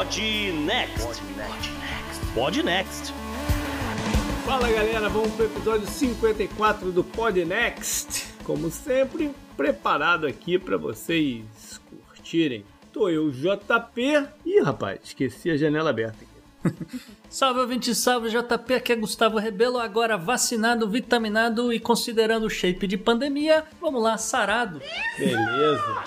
Pod Next. Pod Next. Fala galera, vamos para o episódio 54 do Pod Next. Como sempre, preparado aqui para vocês curtirem. Tô eu, JP. Ih, rapaz, esqueci a janela aberta aqui. Salve ouvinte, salve JP, aqui é Gustavo Rebelo, agora vacinado, vitaminado e considerando o shape de pandemia, vamos lá, sarado. Beleza.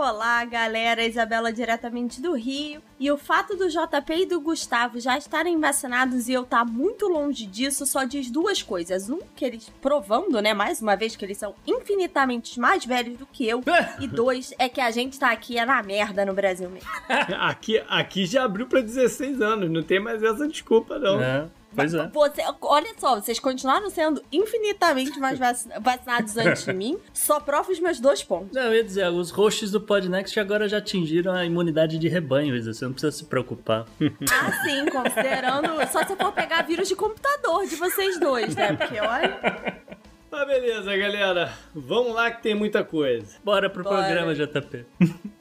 Olá, galera, Isabela diretamente do Rio. E o fato do JP e do Gustavo já estarem vacinados e eu estar tá muito longe disso só diz duas coisas. Um, que eles provando, né, mais uma vez que eles são infinitamente mais velhos do que eu. e dois, é que a gente tá aqui é na merda no Brasil mesmo. aqui, aqui já abriu para 16 anos, não tem mais essa desculpa não. É. Pois é. Você, olha só, vocês continuaram sendo infinitamente mais vacinados antes de mim, só prova os meus dois pontos. Não, eu ia dizer, os hosts do Podnext agora já atingiram a imunidade de rebanho, Isa, você não precisa se preocupar. Ah, sim, considerando. Só se for pegar vírus de computador de vocês dois, né? Porque olha. Tá beleza, galera. Vamos lá que tem muita coisa. Bora pro Bora. programa, JP.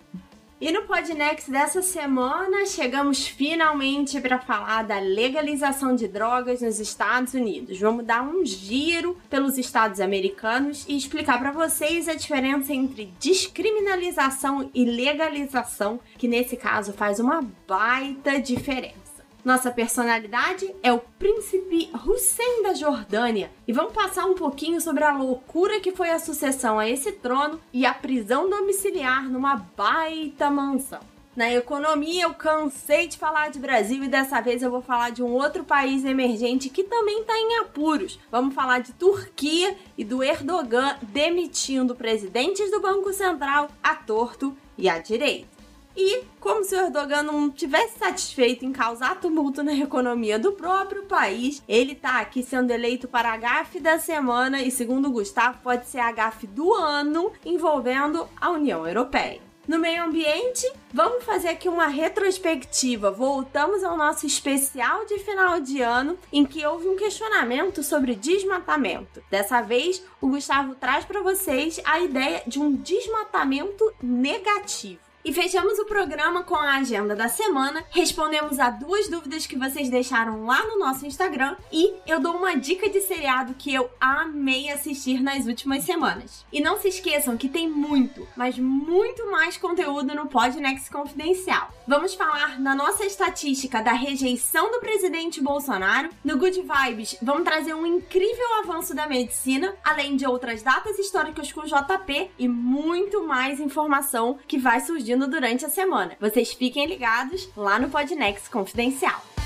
E no Podnext dessa semana, chegamos finalmente para falar da legalização de drogas nos Estados Unidos. Vamos dar um giro pelos estados americanos e explicar para vocês a diferença entre descriminalização e legalização, que nesse caso faz uma baita diferença. Nossa personalidade é o príncipe Hussein da Jordânia e vamos passar um pouquinho sobre a loucura que foi a sucessão a esse trono e a prisão domiciliar numa baita mansão. Na economia, eu cansei de falar de Brasil e dessa vez eu vou falar de um outro país emergente que também está em apuros. Vamos falar de Turquia e do Erdogan demitindo presidentes do Banco Central a torto e à direita. E, como se o Erdogan não tivesse satisfeito em causar tumulto na economia do próprio país, ele tá aqui sendo eleito para a gafe da semana e, segundo Gustavo, pode ser a gafe do ano envolvendo a União Europeia. No meio ambiente, vamos fazer aqui uma retrospectiva. Voltamos ao nosso especial de final de ano, em que houve um questionamento sobre desmatamento. Dessa vez, o Gustavo traz para vocês a ideia de um desmatamento negativo. E fechamos o programa com a agenda da semana, respondemos a duas dúvidas que vocês deixaram lá no nosso Instagram e eu dou uma dica de seriado que eu amei assistir nas últimas semanas. E não se esqueçam que tem muito, mas muito mais conteúdo no Podnext Confidencial. Vamos falar na nossa estatística da rejeição do presidente Bolsonaro, no Good Vibes vamos trazer um incrível avanço da medicina, além de outras datas históricas com JP e muito mais informação que vai surgir durante a semana. Vocês fiquem ligados lá no Podnext Confidencial.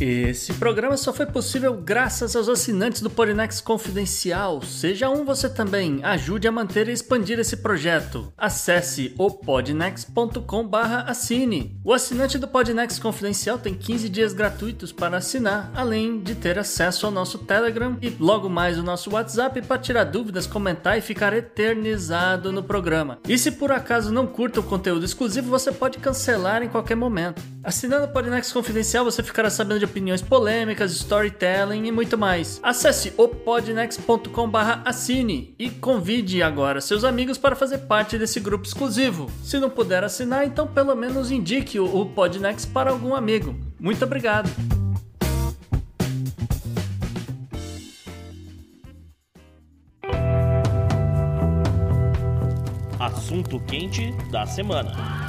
Esse programa só foi possível graças aos assinantes do Podnext Confidencial. Seja um você também. Ajude a manter e expandir esse projeto. Acesse o podnext.com/assine. O assinante do Podnext Confidencial tem 15 dias gratuitos para assinar, além de ter acesso ao nosso Telegram e logo mais o nosso WhatsApp para tirar dúvidas, comentar e ficar eternizado no programa. E se por acaso não curta o conteúdo exclusivo, você pode cancelar em qualquer momento. Assinando o Podnext Confidencial, você ficará sabendo de opiniões polêmicas, storytelling e muito mais. Acesse opodnext.com/assine e convide agora seus amigos para fazer parte desse grupo exclusivo. Se não puder assinar, então pelo menos indique o Podnext para algum amigo. Muito obrigado. Assunto quente da semana.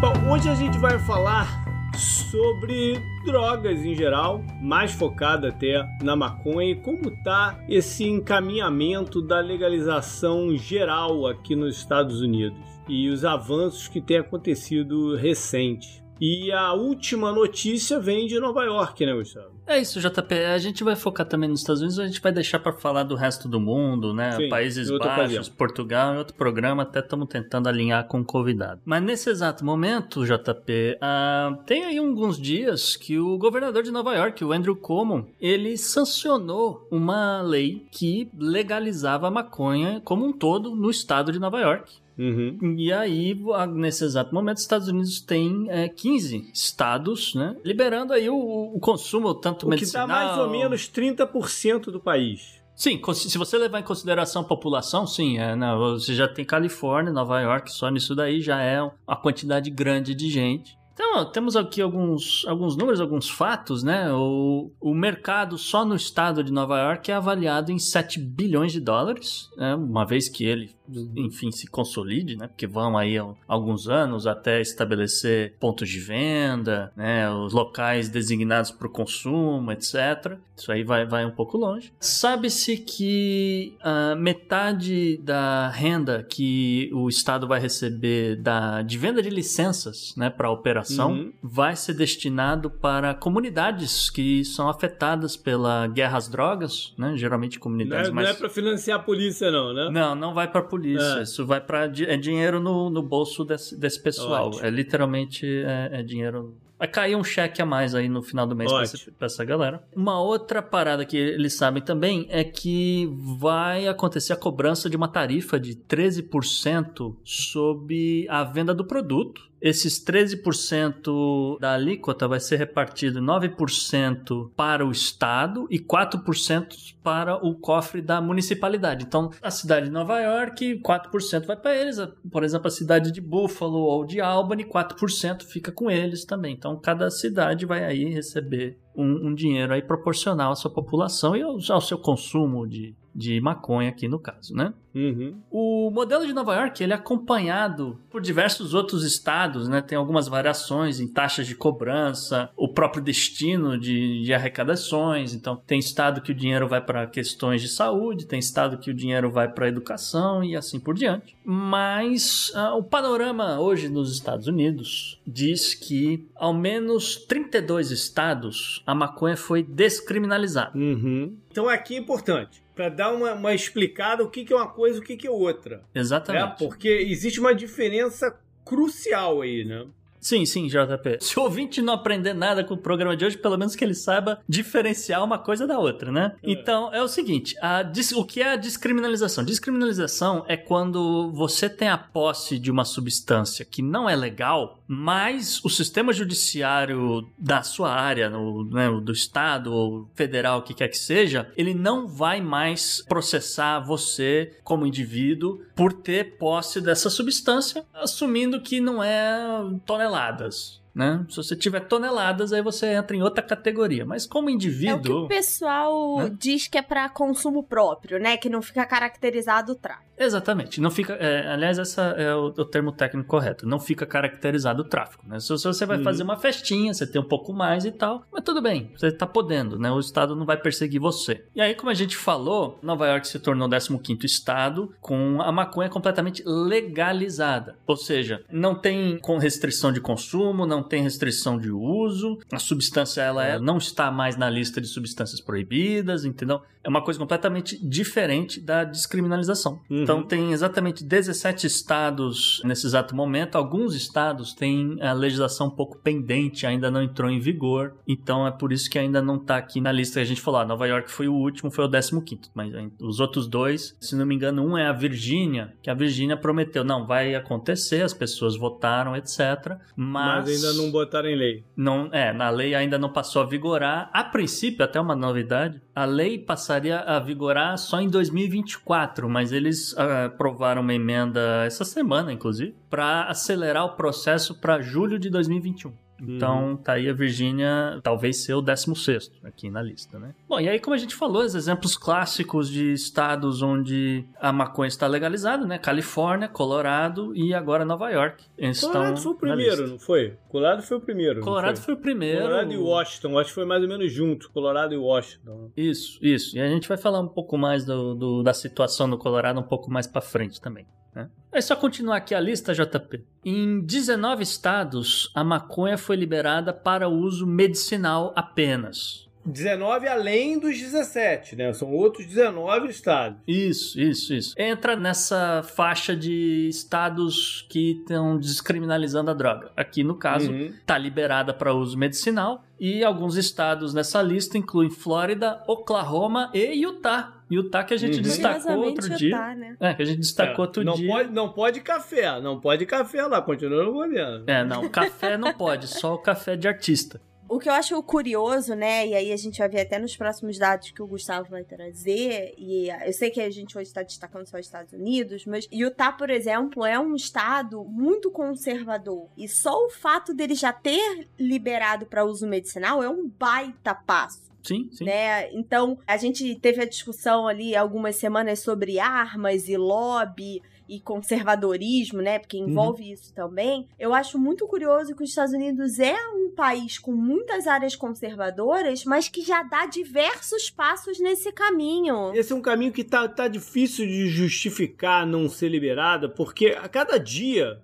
Bom, hoje a gente vai falar sobre drogas em geral, mais focada até na maconha e como tá esse encaminhamento da legalização geral aqui nos Estados Unidos e os avanços que têm acontecido recente. E a última notícia vem de Nova York, né, Gustavo? É isso, JP. A gente vai focar também nos Estados Unidos, a gente vai deixar para falar do resto do mundo, né? Sim, Países Baixos. Portugal, em outro programa, até estamos tentando alinhar com o convidado. Mas nesse exato momento, JP, ah, tem aí alguns dias que o governador de Nova York, o Andrew Cuomo, ele sancionou uma lei que legalizava a maconha como um todo no estado de Nova York. Uhum. E aí, nesse exato momento, os Estados Unidos têm é, 15 estados, né? Liberando aí o, o consumo, tanto O que dá medicinal... mais ou menos 30% do país. Sim, se você levar em consideração a população, sim, é, você já tem Califórnia, Nova York, só nisso daí já é uma quantidade grande de gente. Então, temos aqui alguns, alguns números, alguns fatos, né? O, o mercado só no estado de Nova York é avaliado em 7 bilhões de dólares, né, uma vez que ele, enfim, se consolide, né? Porque vão aí al- alguns anos até estabelecer pontos de venda, né? Os locais designados para o consumo, etc. Isso aí vai, vai um pouco longe. Sabe-se que a metade da renda que o Estado vai receber da, de venda de licenças né, para operação Uhum. vai ser destinado para comunidades que são afetadas pela guerra às drogas, né? geralmente Não comunidades é, mais... não é pra financiar a polícia, não, né? Não, não vai pra polícia. É. Isso vai para é dinheiro no, no bolso desse, desse pessoal. Ótimo. É literalmente é, é dinheiro. Vai cair um cheque a mais aí no final do mês pra, esse- pra essa galera. Uma outra parada que eles sabem também é que vai acontecer a cobrança de uma tarifa de 13% sobre a venda do produto. Esses 13% da alíquota vai ser repartido 9% para o Estado e 4% para o cofre da municipalidade. Então, a cidade de Nova York, 4% vai para eles. Por exemplo, a cidade de Buffalo ou de Albany, 4% fica com eles também. Então, cada cidade vai aí receber um, um dinheiro aí proporcional à sua população e ao, ao seu consumo de, de maconha aqui no caso, né? Uhum. O modelo de Nova York ele é acompanhado por diversos outros estados, né? Tem algumas variações em taxas de cobrança, o próprio destino de, de arrecadações. Então, tem estado que o dinheiro vai para questões de saúde, tem estado que o dinheiro vai para educação e assim por diante. Mas ah, o panorama hoje nos Estados Unidos diz que ao menos 32 estados a maconha foi descriminalizada. Uhum. Então aqui é importante, para dar uma, uma explicada o que, que é uma coisa e o que, que é outra. Né? Exatamente. Porque existe uma diferença crucial aí, né? Sim, sim, JP. Se o ouvinte não aprender nada com o programa de hoje, pelo menos que ele saiba diferenciar uma coisa da outra, né? É. Então, é o seguinte: a o que é a descriminalização? Descriminalização é quando você tem a posse de uma substância que não é legal, mas o sistema judiciário da sua área, no, né, do estado ou federal, o que quer que seja, ele não vai mais processar você como indivíduo por ter posse dessa substância, assumindo que não é toneladas. Né? Se você tiver toneladas, aí você entra em outra categoria. Mas como É o que indivíduo. o pessoal Né? diz que é pra consumo próprio, né? Que não fica caracterizado o tráfico. Exatamente. Não fica. é, aliás, esse é o, o termo técnico correto. Não fica caracterizado o tráfico. Né? Se, se você vai Uhum. fazer uma festinha, você tem um pouco mais e tal. Mas tudo bem, você tá podendo, né? O Estado não vai perseguir você. E aí, como a gente falou, Nova York se tornou o 15 estado com a maconha completamente legalizada. Ou seja, não tem com restrição de consumo, não tem restrição de uso. A substância ela é- não está mais na lista de substâncias proibidas, entendeu? É uma coisa completamente diferente da descriminalização. Uhum. Então tem exatamente 17 estados nesse exato momento. Alguns estados têm a legislação um pouco pendente, ainda não entrou em vigor. Então é por isso que ainda não está aqui na lista. A gente falou, ah, Nova York foi o último, foi o 15 mas os outros dois, se não me engano, um é a Virgínia, que a Virgínia prometeu, não, vai acontecer, as pessoas votaram, etc. Mas, Mas ainda não botaram em lei. não, é, na lei ainda não passou a vigorar. A princípio, até uma novidade, a lei passaria a vigorar só em 2024, mas eles ah, aprovaram uma emenda essa semana, inclusive, para acelerar o processo para julho de 2021. Então tá aí a Virgínia, talvez ser o 16 aqui na lista, né? Bom, e aí como a gente falou, os exemplos clássicos de estados onde a maconha está legalizada, né? Califórnia, Colorado e agora Nova York. Colorado foi o primeiro, não foi? Colorado foi o primeiro. Colorado foi? foi o primeiro. Colorado e Washington, acho que foi mais ou menos junto, Colorado e Washington. Isso, isso. E a gente vai falar um pouco mais do, do- da situação no Colorado um pouco mais pra frente também. É só continuar aqui a lista, JP. Em 19 estados, a maconha foi liberada para uso medicinal apenas. 19 além dos 17, né? São outros 19 estados. Isso, isso, isso. Entra nessa faixa de estados que estão descriminalizando a droga. Aqui, no caso, Uhum. está liberada para uso medicinal. E alguns estados nessa lista incluem Flórida, Oklahoma e Utah. Utah que a gente Uhum. destacou outro dia. Utah, né? É, que a gente destacou É, outro não dia. Pode, não pode café, não pode café lá, continua não podendo. É, não, café não pode, só o café de artista. O que eu acho curioso, né? E aí a gente vai ver até nos próximos dados que o Gustavo vai trazer. E eu sei que a gente hoje está destacando só os Estados Unidos, mas Utah, por exemplo, é um estado muito conservador. E só o fato dele já ter liberado para uso medicinal é um baita passo. Sim, sim. Né? Então, a gente teve a discussão ali algumas semanas sobre armas e lobby e conservadorismo, né? Porque envolve isso também. Eu acho muito curioso que os Estados Unidos é um país com muitas áreas conservadoras, mas que já dá diversos passos nesse caminho. Esse é um caminho que tá, tá difícil de justificar não ser liberada, porque a cada dia,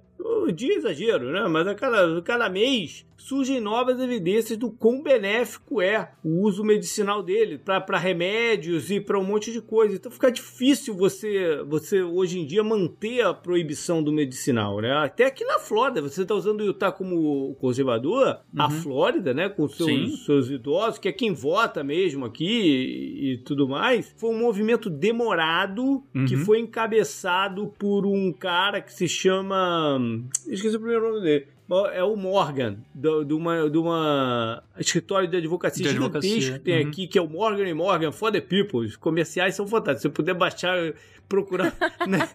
o dia é exagero, né? Mas a cada, cada mês surgem novas evidências do quão benéfico é o uso medicinal dele para remédios e para um monte de coisa. Então fica difícil você, você hoje em dia manter a proibição do medicinal, né? Até aqui na Flórida, você está usando o Utah como conservador, a Flórida, né, com Sim. seus, seus idosos, que é quem vota mesmo aqui e, e tudo mais, foi um movimento demorado que Uhum. foi encabeçado por um cara que se chama. Esqueci o primeiro nome dele. É o Morgan, do- de uma, de uma escritório de advocacia De gigantesco que tem uhum. aqui, que é o Morgan Morgan for the People. Os comerciais são fantásticos. Se você puder baixar, procurar né,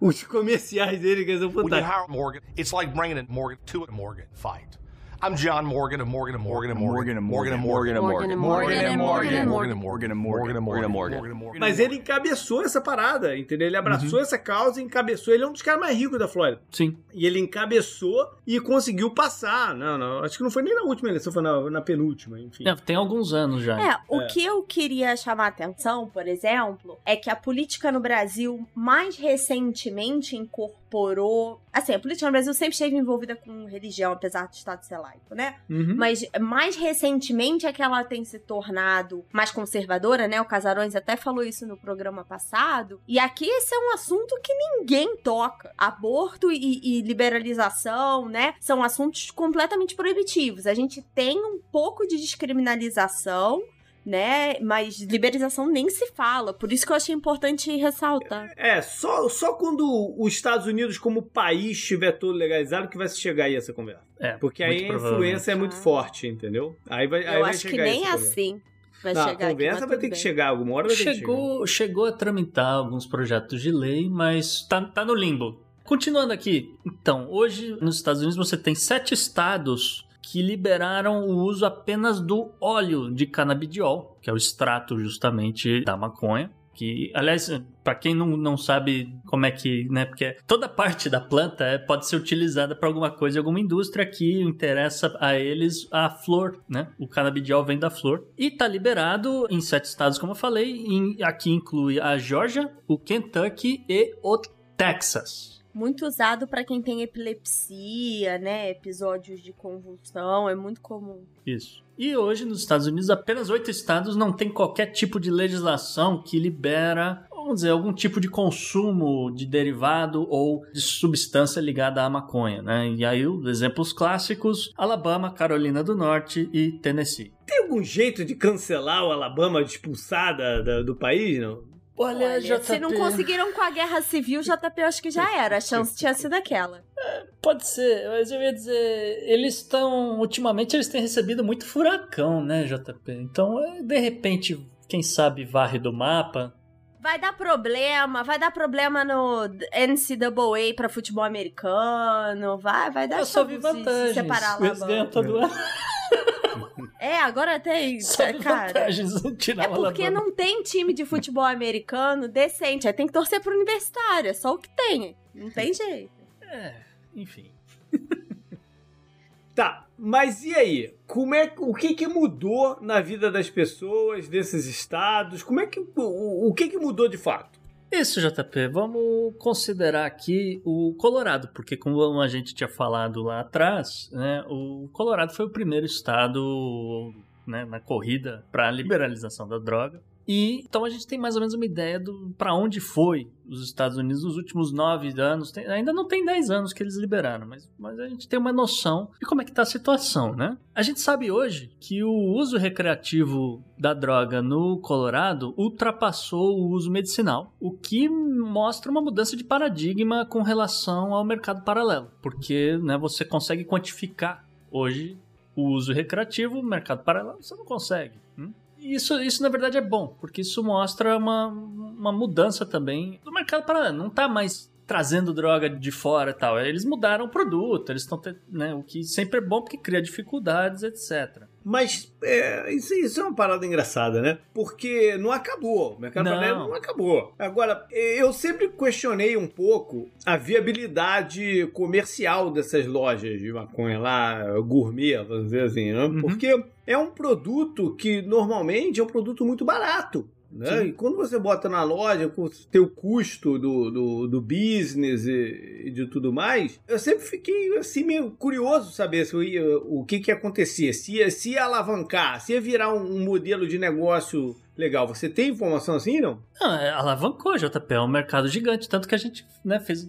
os comerciais dele, que são When you fantásticos. hire Morgan, it's like bringing in Morgan to a Morgan fight. I'm John Morgan of Morgan and Morgan and Morgan and Morgan and Morgan and Morgan and Morgan and Morgan Morgan and Morgan and Morgan and Morgan Morgan Morgan and Morgan. Mas ele encabeçou essa parada, entendeu? Ele abraçou essa causa e encabeçou. Ele é um dos caras mais ricos da Flórida. Sim. E ele encabeçou e conseguiu passar. Não, não, acho que não foi nem na última eleição, foi na, na penúltima, enfim. É, tem alguns anos já. É, o que eu queria chamar a atenção, por exemplo, é que a política no Brasil mais recentemente incorporou. Assim, a política no Brasil sempre esteve envolvida com religião, apesar do Estado ser laico, né? Uhum. Mas mais recentemente é que ela tem se tornado mais conservadora, né? O Casarões até falou isso no programa passado. E aqui esse é um assunto que ninguém toca. Aborto e, e liberalização, né? São assuntos completamente proibitivos. A gente tem um pouco de descriminalização. Né? Mas liberalização nem se fala. Por isso que eu achei importante ressaltar. É, só, só quando os Estados Unidos, como país, estiver todo legalizado, que vai se chegar aí essa conversa. É, Porque aí a influência é muito Ah. forte, entendeu? Aí vai, aí eu vai acho que chegar nem esse é problema. assim. Vai Não, chegar a aqui, conversa mas vai ter que bem. chegar, alguma hora vai ter que chegar. Chegou, chegou a tramitar alguns projetos de lei, mas tá, tá no limbo. Continuando aqui, então, hoje nos Estados Unidos você tem sete estados que liberaram o uso apenas do óleo de canabidiol, que é o extrato justamente da maconha. Que, aliás, para quem não, não sabe como é que, né, porque toda parte da planta é, pode ser utilizada para alguma coisa, alguma indústria que interessa a eles a flor, né? O canabidiol vem da flor e tá liberado em sete estados, como eu falei. Aqui inclui a Georgia, o Kentucky e o Texas. Muito usado pra quem tem epilepsia, né? Episódios de convulsão, é muito comum. Isso. E hoje nos Estados Unidos apenas oito estados não tem qualquer tipo de legislação que libera, vamos dizer, algum tipo de consumo de derivado ou de substância ligada à maconha, né? E aí os exemplos clássicos: Alabama, Carolina do Norte e Tennessee. Tem algum jeito de cancelar o Alabama, de expulsar da- da- do país, não? Olha, Olha, se não conseguiram com a guerra civil, JP eu acho que já era. A chance tinha sido aquela. Pode ser, mas eu ia dizer, eles estão. Ultimamente eles têm recebido muito furacão, né, JP? Então, é, de repente, quem sabe varre do mapa. Vai dar problema, vai dar problema no NCAA pra futebol americano, vai, vai dar Eu só vi se- se vantagens. separar lá. Eles ganham todo ano. É, agora tem, Só vi cara. vantagens. Tirar É porque não tem time de futebol americano decente. Aí tem que torcer pro universitário. É só o que tem. Não tem jeito. Enfim. Tá, mas e aí? Como é, o que, que mudou na vida das pessoas desses estados? Como é que o, o que, que mudou de fato? Isso, JP. Vamos considerar aqui o Colorado, porque como a gente tinha falado lá atrás, né, o Colorado foi o primeiro estado né, na corrida para a liberalização da droga. E então a gente tem mais ou menos uma ideia do para onde foi os Estados Unidos nos últimos nove anos. Tem- ainda não tem dez anos que eles liberaram, mas, mas a gente tem uma noção de como é que está a situação, né? A gente sabe hoje que o uso recreativo da droga no Colorado ultrapassou o uso medicinal, o que mostra uma mudança de paradigma com relação ao mercado paralelo, porque né, você consegue quantificar hoje o uso recreativo, mercado paralelo você não consegue. hum? Isso, isso na verdade é bom, porque isso mostra uma, uma mudança também do mercado paralelo. Não tá mais trazendo droga de fora e tal. Eles mudaram o produto, eles estão, né, o que sempre é bom porque cria dificuldades, etc. Mas é, isso, isso é uma parada engraçada, né? Porque não acabou. O mercado Não. paralelo não acabou. Agora, eu sempre questionei um pouco a viabilidade comercial dessas lojas de maconha lá, gourmet, vamos dizer assim, né? Uhum. Porque é um produto que normalmente é um produto muito barato. Né? Sim. E quando você bota na loja com o teu custo do, do, do business e, e de tudo mais, eu sempre fiquei assim meio curioso saber se ia- o que, que ia acontecer, se ia, se ia alavancar, se ia virar um, um modelo de negócio legal. Você tem informação assim, não? Não, é, alavancou, JP, é um mercado gigante, tanto que a gente né, fez,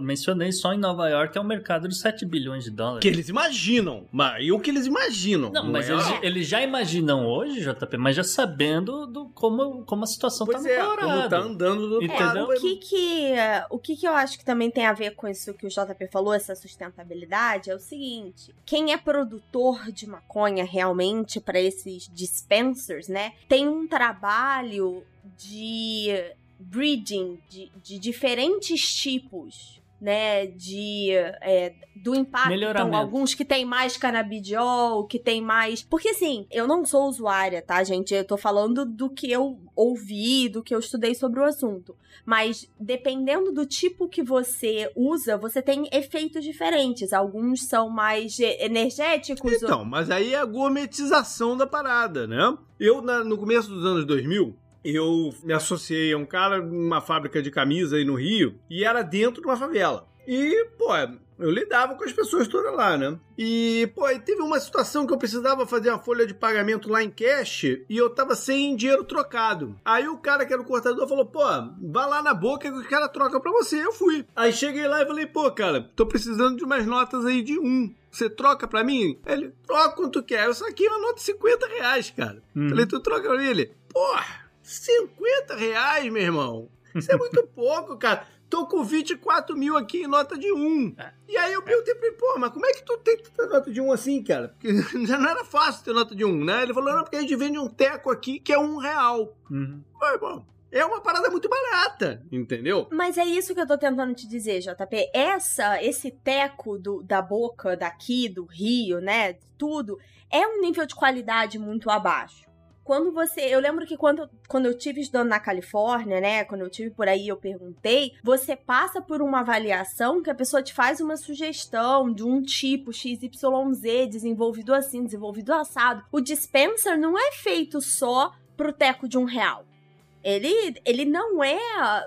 mencionei só em Nova York é um mercado de 7 bilhões de dólares. Que eles imaginam, mas e o que eles imaginam? Não, mas é? eles, eles já imaginam hoje, JP, mas já sabendo do, como, como a situação Pois tá é, no como tá andando do. É, o que que, o que que eu acho que também tem a ver com isso que o JP falou, essa sustentabilidade, é o seguinte: quem é produtor de maconha realmente para esses dispensers, né, tem um trabalho de breeding de, de diferentes tipos. Né, de é, do impacto, então, alguns que tem mais canabidiol, que tem mais. Porque assim, eu não sou usuária, tá, gente? Eu tô falando do que eu ouvi, do que eu estudei sobre o assunto. Mas dependendo do tipo que você usa, você tem efeitos diferentes. Alguns são mais energéticos. Então, mas aí é a gourmetização da parada, né? Eu, na- no começo dos anos 2000, eu me associei a um cara numa fábrica de camisa aí no Rio e era dentro de uma favela. E, pô, eu lidava com as pessoas todas lá, né? E, pô, teve uma situação que eu precisava fazer uma folha de pagamento lá em cash e eu tava sem dinheiro trocado. Aí o cara que era o cortador falou, pô, vá lá na boca que o cara troca pra você. Eu fui. Aí cheguei lá e falei, pô, cara, tô precisando de umas notas aí de um. Você troca pra mim? Ele, troca quanto tu quer. Eu saquei uma nota de 50 reais, cara. Uhum. Falei, tu troca pra mim? Ele, porra, 50 reais, meu irmão. Isso é muito pouco, cara. Tô com 24 mil aqui em nota de um. É. E aí eu perguntei pra ele, pô, mas como é que tu tem tanta nota de um assim, cara? Porque já não era fácil ter nota de um, né? Ele falou, não, porque a gente vende um teco aqui que é um real. Uhum. Bom, é uma parada muito barata, entendeu? Mas é isso que eu tô tentando te dizer, JP. Essa, esse teco do, da boca daqui, do Rio, né? Tudo, é um nível de qualidade muito abaixo. Quando você. Eu lembro que quando, quando eu tive estudando na Califórnia, né? Quando eu tive por aí, eu perguntei. Você passa por uma avaliação que a pessoa te faz uma sugestão de um tipo XYZ, desenvolvido assim, desenvolvido assado. O dispenser não é feito só pro teco de um real. Ele, ele não é.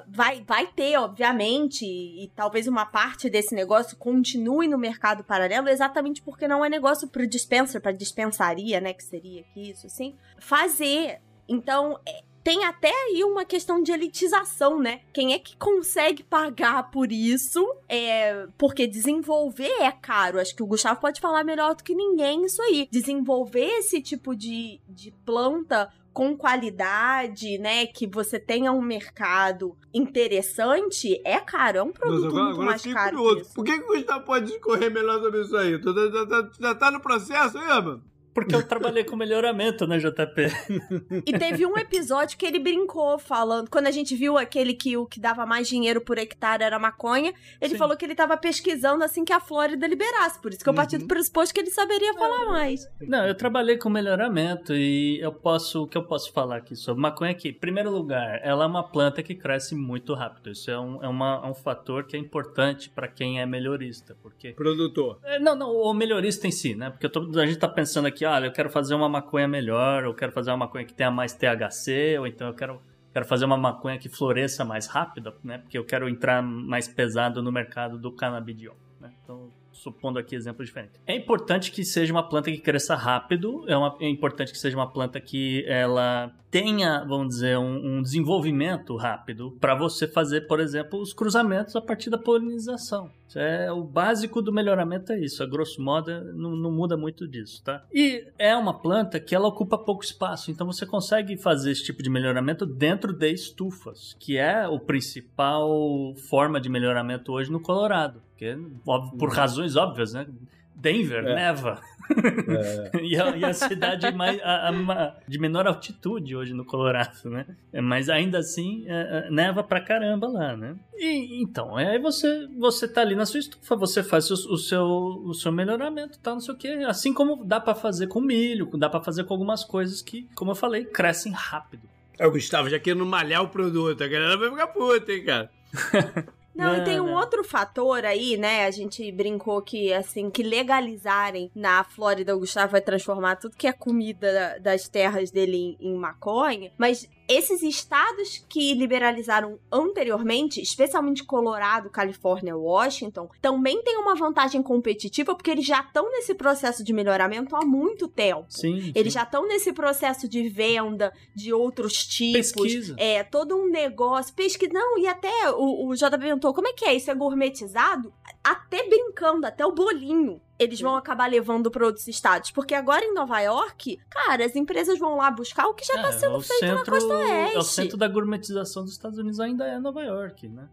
Vai, vai ter, obviamente, e, talvez uma parte desse negócio continue no mercado paralelo, exatamente porque não é negócio pro dispenser, pra dispensaria, né? Que seria aqui, isso assim. Fazer. Então, é, tem até aí uma questão de elitização, né? Quem é que consegue pagar por isso? É, porque desenvolver é caro. Acho que o Gustavo pode falar melhor do que ninguém isso aí. Desenvolver esse tipo de, de planta com qualidade, né? Que você tenha um mercado interessante, é caro. É um produto muito mais caro. Por que, que o Gustavo pode discorrer melhor sobre isso aí? Já, já- já tá no processo aí, mano? Porque eu trabalhei com melhoramento, né, JP? E teve um episódio que ele brincou falando, quando a gente viu aquele que o que dava mais dinheiro por hectare era maconha, ele Sim. falou que ele tava pesquisando assim que a Flórida liberasse, por isso que eu parti do pressuposto que ele saberia falar mais. Não, eu trabalhei com melhoramento e eu posso, o que eu posso falar aqui sobre maconha aqui? Em primeiro lugar, ela é uma planta que cresce muito rápido. Isso é um, é uma- é um fator que é importante para quem é melhorista, porque Produtor. É, Não, não, o melhorista em si, né? Porque eu tô- a gente tá pensando aqui, olha, eu quero fazer uma maconha melhor, eu quero fazer uma maconha que tenha mais THC, ou então eu quero, quero fazer uma maconha que floresça mais rápido, né? Porque eu quero entrar mais pesado no mercado do canabidiol, né? Então, supondo aqui exemplos diferentes. É importante que seja uma planta que cresça rápido, é, uma- é importante que seja uma planta que ela tenha, vamos dizer, um, um desenvolvimento rápido para você fazer, por exemplo, os cruzamentos a partir da polinização. É o básico do melhoramento é isso, a grosso modo é- não, não muda muito disso, tá? E é uma planta que ela ocupa pouco espaço, então você consegue fazer esse tipo de melhoramento dentro de estufas, que é o principal forma de melhoramento hoje no Colorado, porque óbvio, por razões óbvias, né? Denver É. neva. e, a, e a cidade mais, a- a de menor altitude hoje no Colorado, né? É, Mas ainda assim, é, é, neva pra caramba lá, né? E então, aí você, você tá ali na sua estufa, você faz o, o seu, o seu melhoramento, tá? Não sei o quê. Assim como dá pra fazer com milho, dá pra fazer com algumas coisas que, como eu falei, crescem rápido. É o Gustavo já querendo malhar o produto. A galera vai ficar puta, hein, cara. Não, e tem um não. outro fator aí, né? A gente brincou que, assim, que legalizarem na Flórida, o Gustavo vai transformar tudo que é comida da- das terras dele em, em maconha. Mas esses estados que liberalizaram anteriormente, especialmente Colorado, Califórnia, Washington, também tem uma vantagem competitiva porque eles já estão nesse processo de melhoramento há muito tempo. Sim. Eles sim. já estão nesse processo de venda de outros tipos. Pesquisa. É, todo um negócio. Pesquisa. Não, e até o, o JB perguntou: como é que é? Isso é gourmetizado? Até brincando, até o bolinho. Eles vão acabar levando para outros estados. Porque agora em Nova York, cara, as empresas vão lá buscar o que já tá É, sendo o feito na centro, costa oeste. É o centro da gourmetização dos Estados Unidos ainda é Nova York, né?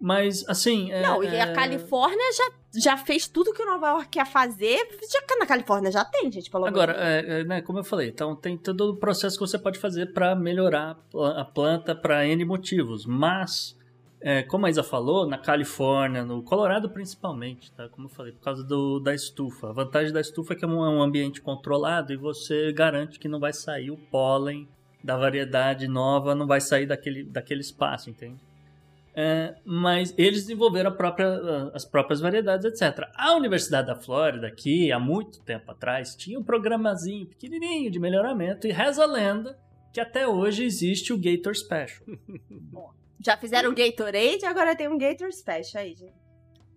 Mas, assim... é- Não, e é- a Califórnia já, já fez tudo que o Nova York quer fazer. Já, na Califórnia já tem, gente, pelo Agora, é, é, né, como eu falei, então tem todo o processo que você pode fazer para melhorar a planta para N motivos, mas, é, como a Isa falou, na Califórnia, no Colorado principalmente, tá? Como eu falei, por causa do, da estufa. A vantagem da estufa é que é um, é ambiente controlado e você garante que não vai sair o pólen da variedade nova, não vai sair daquele, daquele espaço, entende? É, mas eles desenvolveram própria- as próprias variedades, etc. A Universidade da Flórida, aqui, há muito tempo atrás, tinha um programazinho pequenininho de melhoramento e reza a lenda que até hoje existe o Gator Special. Já fizeram o Gatorade, agora tem um Gator Special aí, gente.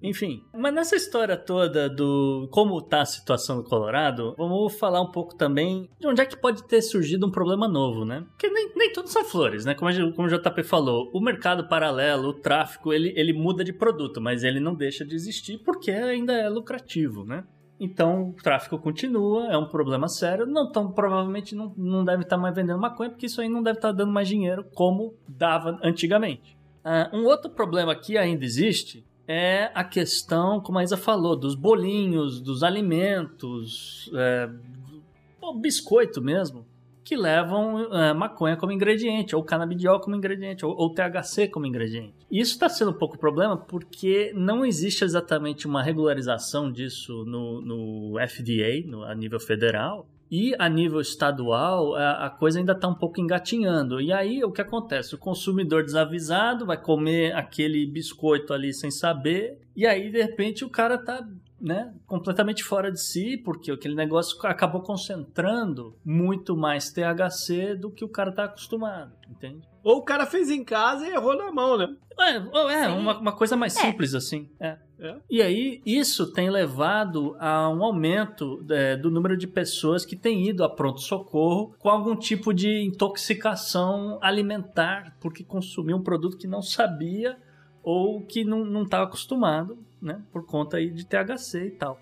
Enfim, mas nessa história toda do como tá a situação no Colorado, vamos falar um pouco também de onde é que pode ter surgido um problema novo, né? Porque nem, nem tudo são flores, né? Como, a como o JP falou, o mercado paralelo, o tráfico, ele, ele muda de produto, mas ele não deixa de existir porque ainda é lucrativo, né? Então, o tráfico continua, é um problema sério. Não tão, provavelmente não, não deve estar mais vendendo maconha, porque isso aí não deve estar dando mais dinheiro como dava antigamente. Ah, um outro problema que ainda existe é a questão, como a Isa falou, dos bolinhos, dos alimentos, é, o biscoito mesmo, que levam é, maconha como ingrediente, ou canabidiol como ingrediente, ou, ou THC como ingrediente. E isso está sendo um pouco problema porque não existe exatamente uma regularização disso no, no FDA, no, a nível federal, e a nível estadual, a, a coisa ainda está um pouco engatinhando. E aí o que acontece? O consumidor desavisado vai comer aquele biscoito ali sem saber, e aí de repente o cara tá né, completamente fora de si, porque aquele negócio acabou concentrando muito mais THC do que o cara tá acostumado, entende? Ou o cara fez em casa e errou na mão, né? É, é uma, uma coisa mais É. simples assim. É. É. E aí, isso tem levado a um aumento é, do número de pessoas que têm ido a pronto-socorro com algum tipo de intoxicação alimentar, porque consumiu um produto que não sabia ou que não estava acostumado, né? Por conta aí de THC e tal.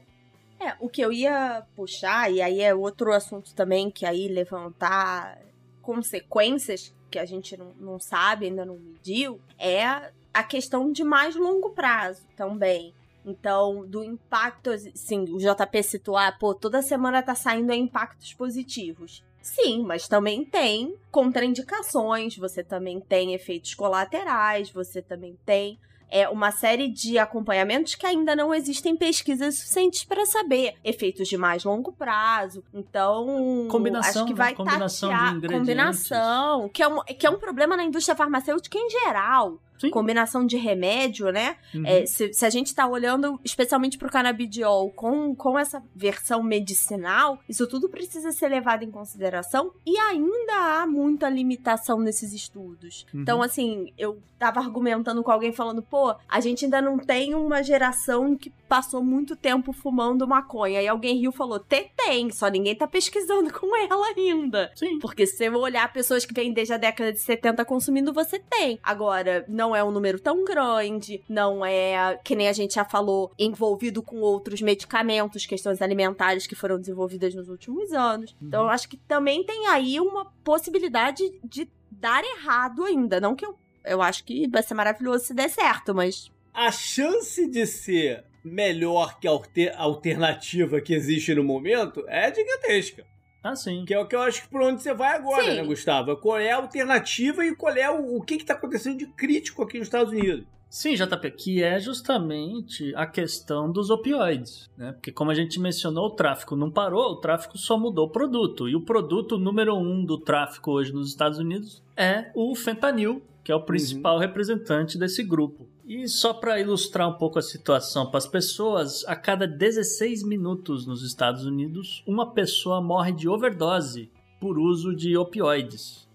É, o que eu ia puxar, e aí é outro assunto também, que aí levantar consequências que a gente não, não sabe, ainda não mediu, é a questão de mais longo prazo também. Então, do impacto, assim, o JP citou, ah, pô, toda semana tá saindo impactos positivos. Sim, mas também tem contraindicações, você também tem efeitos colaterais, você também tem é uma série de acompanhamentos que ainda não existem pesquisas suficientes para saber efeitos de mais longo prazo. Então, combinação, acho que vai né? combinação tatear, de ingredientes. combinação, que é, um, que é um problema na indústria farmacêutica em geral. Sim. Combinação de remédio, né? Uhum. É, se, se a gente tá olhando especialmente pro canabidiol com, com essa versão medicinal, isso tudo precisa ser levado em consideração e ainda há muita limitação nesses estudos. Uhum. Então, assim, eu tava argumentando com alguém falando, pô, a gente ainda não tem uma geração que passou muito tempo fumando maconha. E alguém riu e falou, tem, tem, só ninguém tá pesquisando com ela ainda. Sim. Porque se você olhar pessoas que vêm desde a década de 70 consumindo, você tem. Agora, não é um número tão grande, não é, que nem a gente já falou, envolvido com outros medicamentos, questões alimentares que foram desenvolvidas nos últimos anos. Então, eu acho que também tem aí uma possibilidade de dar errado ainda. Não que eu. Eu acho que vai ser maravilhoso se der certo, mas. A chance de ser melhor que a alter- a alternativa que existe no momento é gigantesca. Ah, sim. Que é o que eu acho que por onde você vai agora, Sim. né, Gustavo? Qual é a alternativa e qual é o, o que está acontecendo de crítico aqui nos Estados Unidos? Sim, JP, que é justamente a questão dos opioides, né? Porque como a gente mencionou, o tráfico não parou, o tráfico só mudou o produto. E o produto número um do tráfico hoje nos Estados Unidos é o fentanil, que é o principal representante desse grupo. E só para ilustrar um pouco a situação para as pessoas, a cada 16 minutos nos Estados Unidos, uma pessoa morre de overdose por uso de opioides.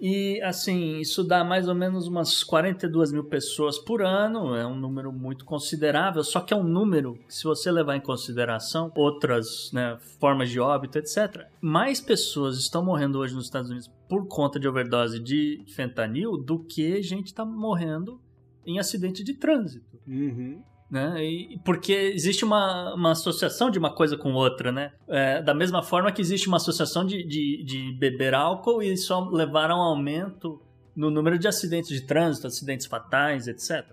E assim, isso dá mais ou menos umas 42 mil pessoas por ano, é um número muito considerável, só que é um número que, se você levar em consideração outras né, formas de óbito, etc., mais pessoas estão morrendo hoje nos Estados Unidos por conta de overdose de fentanil do que gente está morrendo em acidente de trânsito Uhum. Né? E, porque existe uma, uma associação de uma coisa com outra, né? É, da mesma forma que existe uma associação de, de, de beber álcool e só levar a um aumento no número de acidentes de trânsito, acidentes fatais, etc.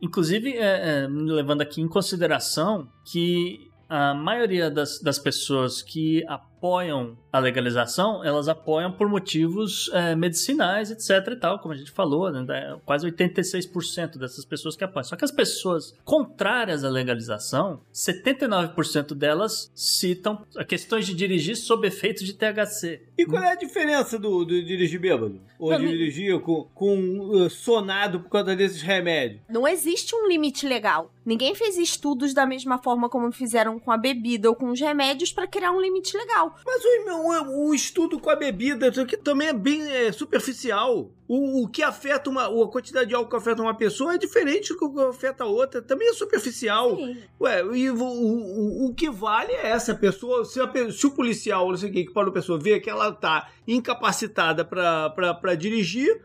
Inclusive, é, é, levando aqui em consideração que a maioria das, das pessoas que a legalização, elas apoiam por motivos é, medicinais, etc e tal, como a gente falou, né? É quase 86% dessas pessoas que apoiam. Só que as pessoas contrárias à legalização, 79% delas citam questões de dirigir sob efeito de THC. E qual é a diferença do, do dirigir bêbado? Ou Não, de não- dirigir com, com uh, sonado por causa desses remédios? Não existe um limite legal. Ninguém fez estudos da mesma forma como fizeram com a bebida ou com os remédios para criar um limite legal. Mas o, o- o estudo com a bebida aqui também é bem é, superficial. O, o que afeta uma. A quantidade de álcool que afeta uma pessoa é diferente do que afeta a outra. Também é superficial. Sim. Ué, e o, o, o que vale é essa pessoa. Se, a se o policial, não sei o que, que parou a pessoa ver que ela tá incapacitada pra dirigir,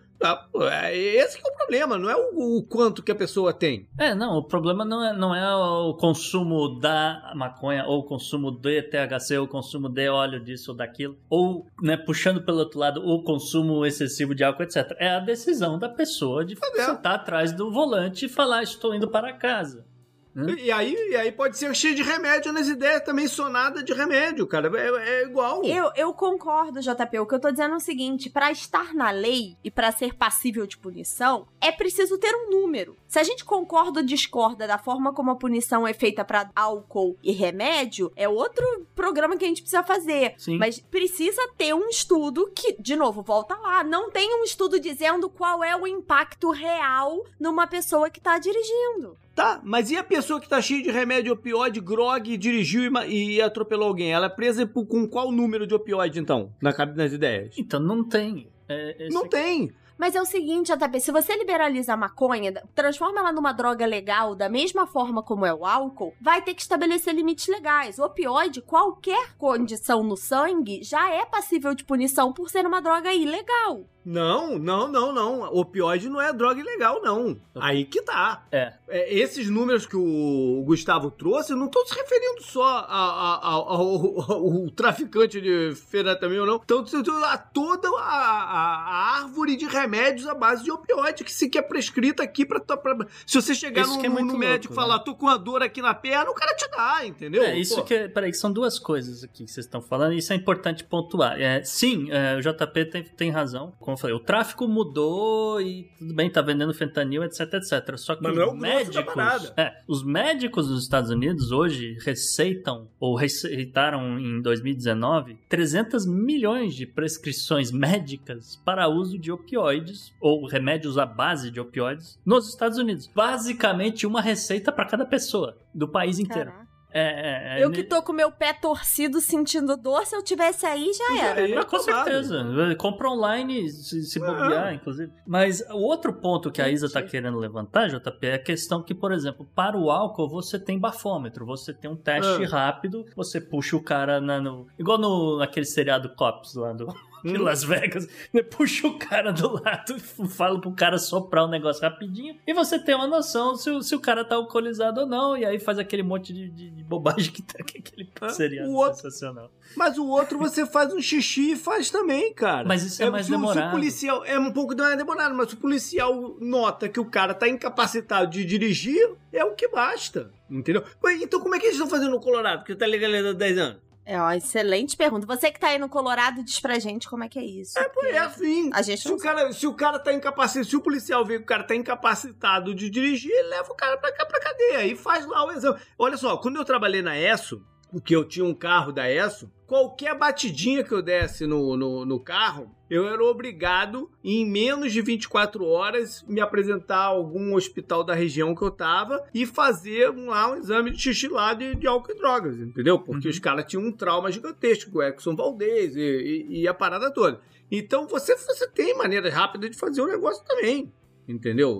pô, é esse que é o problema, não é o, o quanto que a pessoa tem. É, não, o problema não é, não é o consumo da maconha, ou o consumo de THC, ou o consumo de óleo disso ou daquilo, ou, né, puxando pelo outro lado, o consumo excessivo de álcool, etc. É a decisão da pessoa de é. sentar atrás do volante e falar, estou indo para casa. E aí, e aí pode ser cheio de remédio nas ideias também, sonada de remédio, cara. É, é igual. Eu, eu concordo, JP. O que eu tô dizendo é o seguinte: pra estar na lei e pra ser passível de punição, é preciso ter um número. Se a gente concorda ou discorda da forma como a punição é feita pra álcool e remédio, é outro programa que a gente precisa fazer. Sim. Mas precisa ter um estudo que, de novo, volta lá. Não tem um estudo dizendo qual é o impacto real numa pessoa que tá dirigindo. Tá, mas e a pessoa que tá cheia de remédio opioide, grog, dirigiu e, e atropelou alguém? Ela é presa por- com qual número de opioide, então? Na cabeça das ideias? Então não tem. É, esse Não aqui- tem. Mas é o seguinte, JP, se você liberaliza a maconha, transforma ela numa droga legal da mesma forma como é o álcool, vai ter que estabelecer limites legais. O opioide, qualquer condição no sangue, já é passível de punição por ser uma droga ilegal. Não, não, não, não. Opioide não é droga ilegal, não. Aí que tá. É. É, esses números que o Gustavo trouxe não estão se referindo só a- a- a- ao, ao- traficante de fentanil, não. Estão a toda a, a- a árvore de remédios à base de opioide que se que é prescrita aqui pra, pra- se você chegar no, é no médico e louco, falar, tô com uma dor aqui na perna, o cara te dá, entendeu? É, isso Pô. que. Peraí, que são duas coisas aqui que vocês estão falando, e isso é importante pontuar. É, sim, é, o JP tem, tem razão. Como eu falei, o tráfico mudou e tudo bem, tá vendendo fentanil, etc, etc. Só que Mas não é o os médicos. É, os médicos dos Estados Unidos hoje receitam, ou receitaram em 2019, 300 milhões de prescrições médicas para uso de opioides, ou remédios à base de opioides, nos Estados Unidos. Basicamente, uma receita para cada pessoa do país inteiro. Caraca. É, é, é, Eu que tô com meu pé torcido sentindo dor, se eu tivesse aí, já Já era. era. Ah, com tomado. certeza. Compra online, se, se É. bobear, inclusive. Mas o outro ponto que a Isa tá querendo levantar, JP, é a questão que, por exemplo, para o álcool você tem bafômetro, você tem um teste Ah. rápido, você puxa o cara na, no. Igual no, naquele seriado Cops lá do. De Hum. Las Vegas, você puxa o cara do lado e fala pro cara soprar o negócio rapidinho e você tem uma noção se, o- se o cara tá alcoolizado ou não, e aí faz aquele monte de, de- de bobagem que tem aquele Ah, seriado o outro- sensacional. Mas o outro você faz um xixi e faz também, cara. Mas isso é mais se o- Se demorado. o policial, é um pouco mais demorado, mas se o policial nota que o cara tá incapacitado de dirigir, é o que basta. Entendeu? Mas Então como é que eles estão fazendo no Colorado, que tá legalizado há 10 anos? É uma excelente pergunta. Você que tá aí no Colorado, diz pra gente como é que é isso. É, pô, é assim. A gente se, o cara, se o cara tá incapacitado, se o policial vê que o cara tá incapacitado de dirigir, ele leva o cara pra cá pra cadeia e faz lá o exame. Olha só, quando eu trabalhei na ESSO, que eu tinha um carro da ESSO, qualquer batidinha que eu desse no, no, no carro, eu era obrigado, em menos de 24 horas, me apresentar a algum hospital da região que eu tava e fazer um, lá um exame de xixi lá de, de álcool e drogas, entendeu? Porque Uhum. os caras tinham um trauma gigantesco com o Exxon Valdez e, e- e a parada toda. Então você, você tem maneiras rápidas de fazer o negócio também. Entendeu?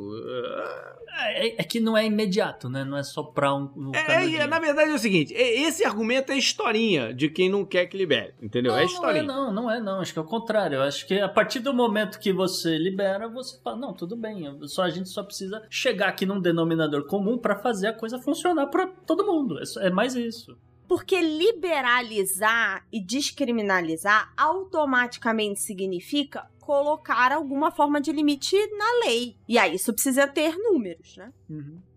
É, é que não é imediato, né? Não é só pra um. um É, é, na verdade é o seguinte: é- esse argumento é historinha de quem não quer que libere. Entendeu? não, é não é historinha. não, não é não. Acho que é o contrário. Eu acho que a partir do momento que você libera, você fala, não, tudo bem. Só a gente só precisa chegar aqui num denominador comum pra fazer a coisa funcionar pra todo mundo. É, é mais isso. Porque liberalizar e descriminalizar automaticamente significa colocar alguma forma de limite na lei. E aí isso precisa ter números, né?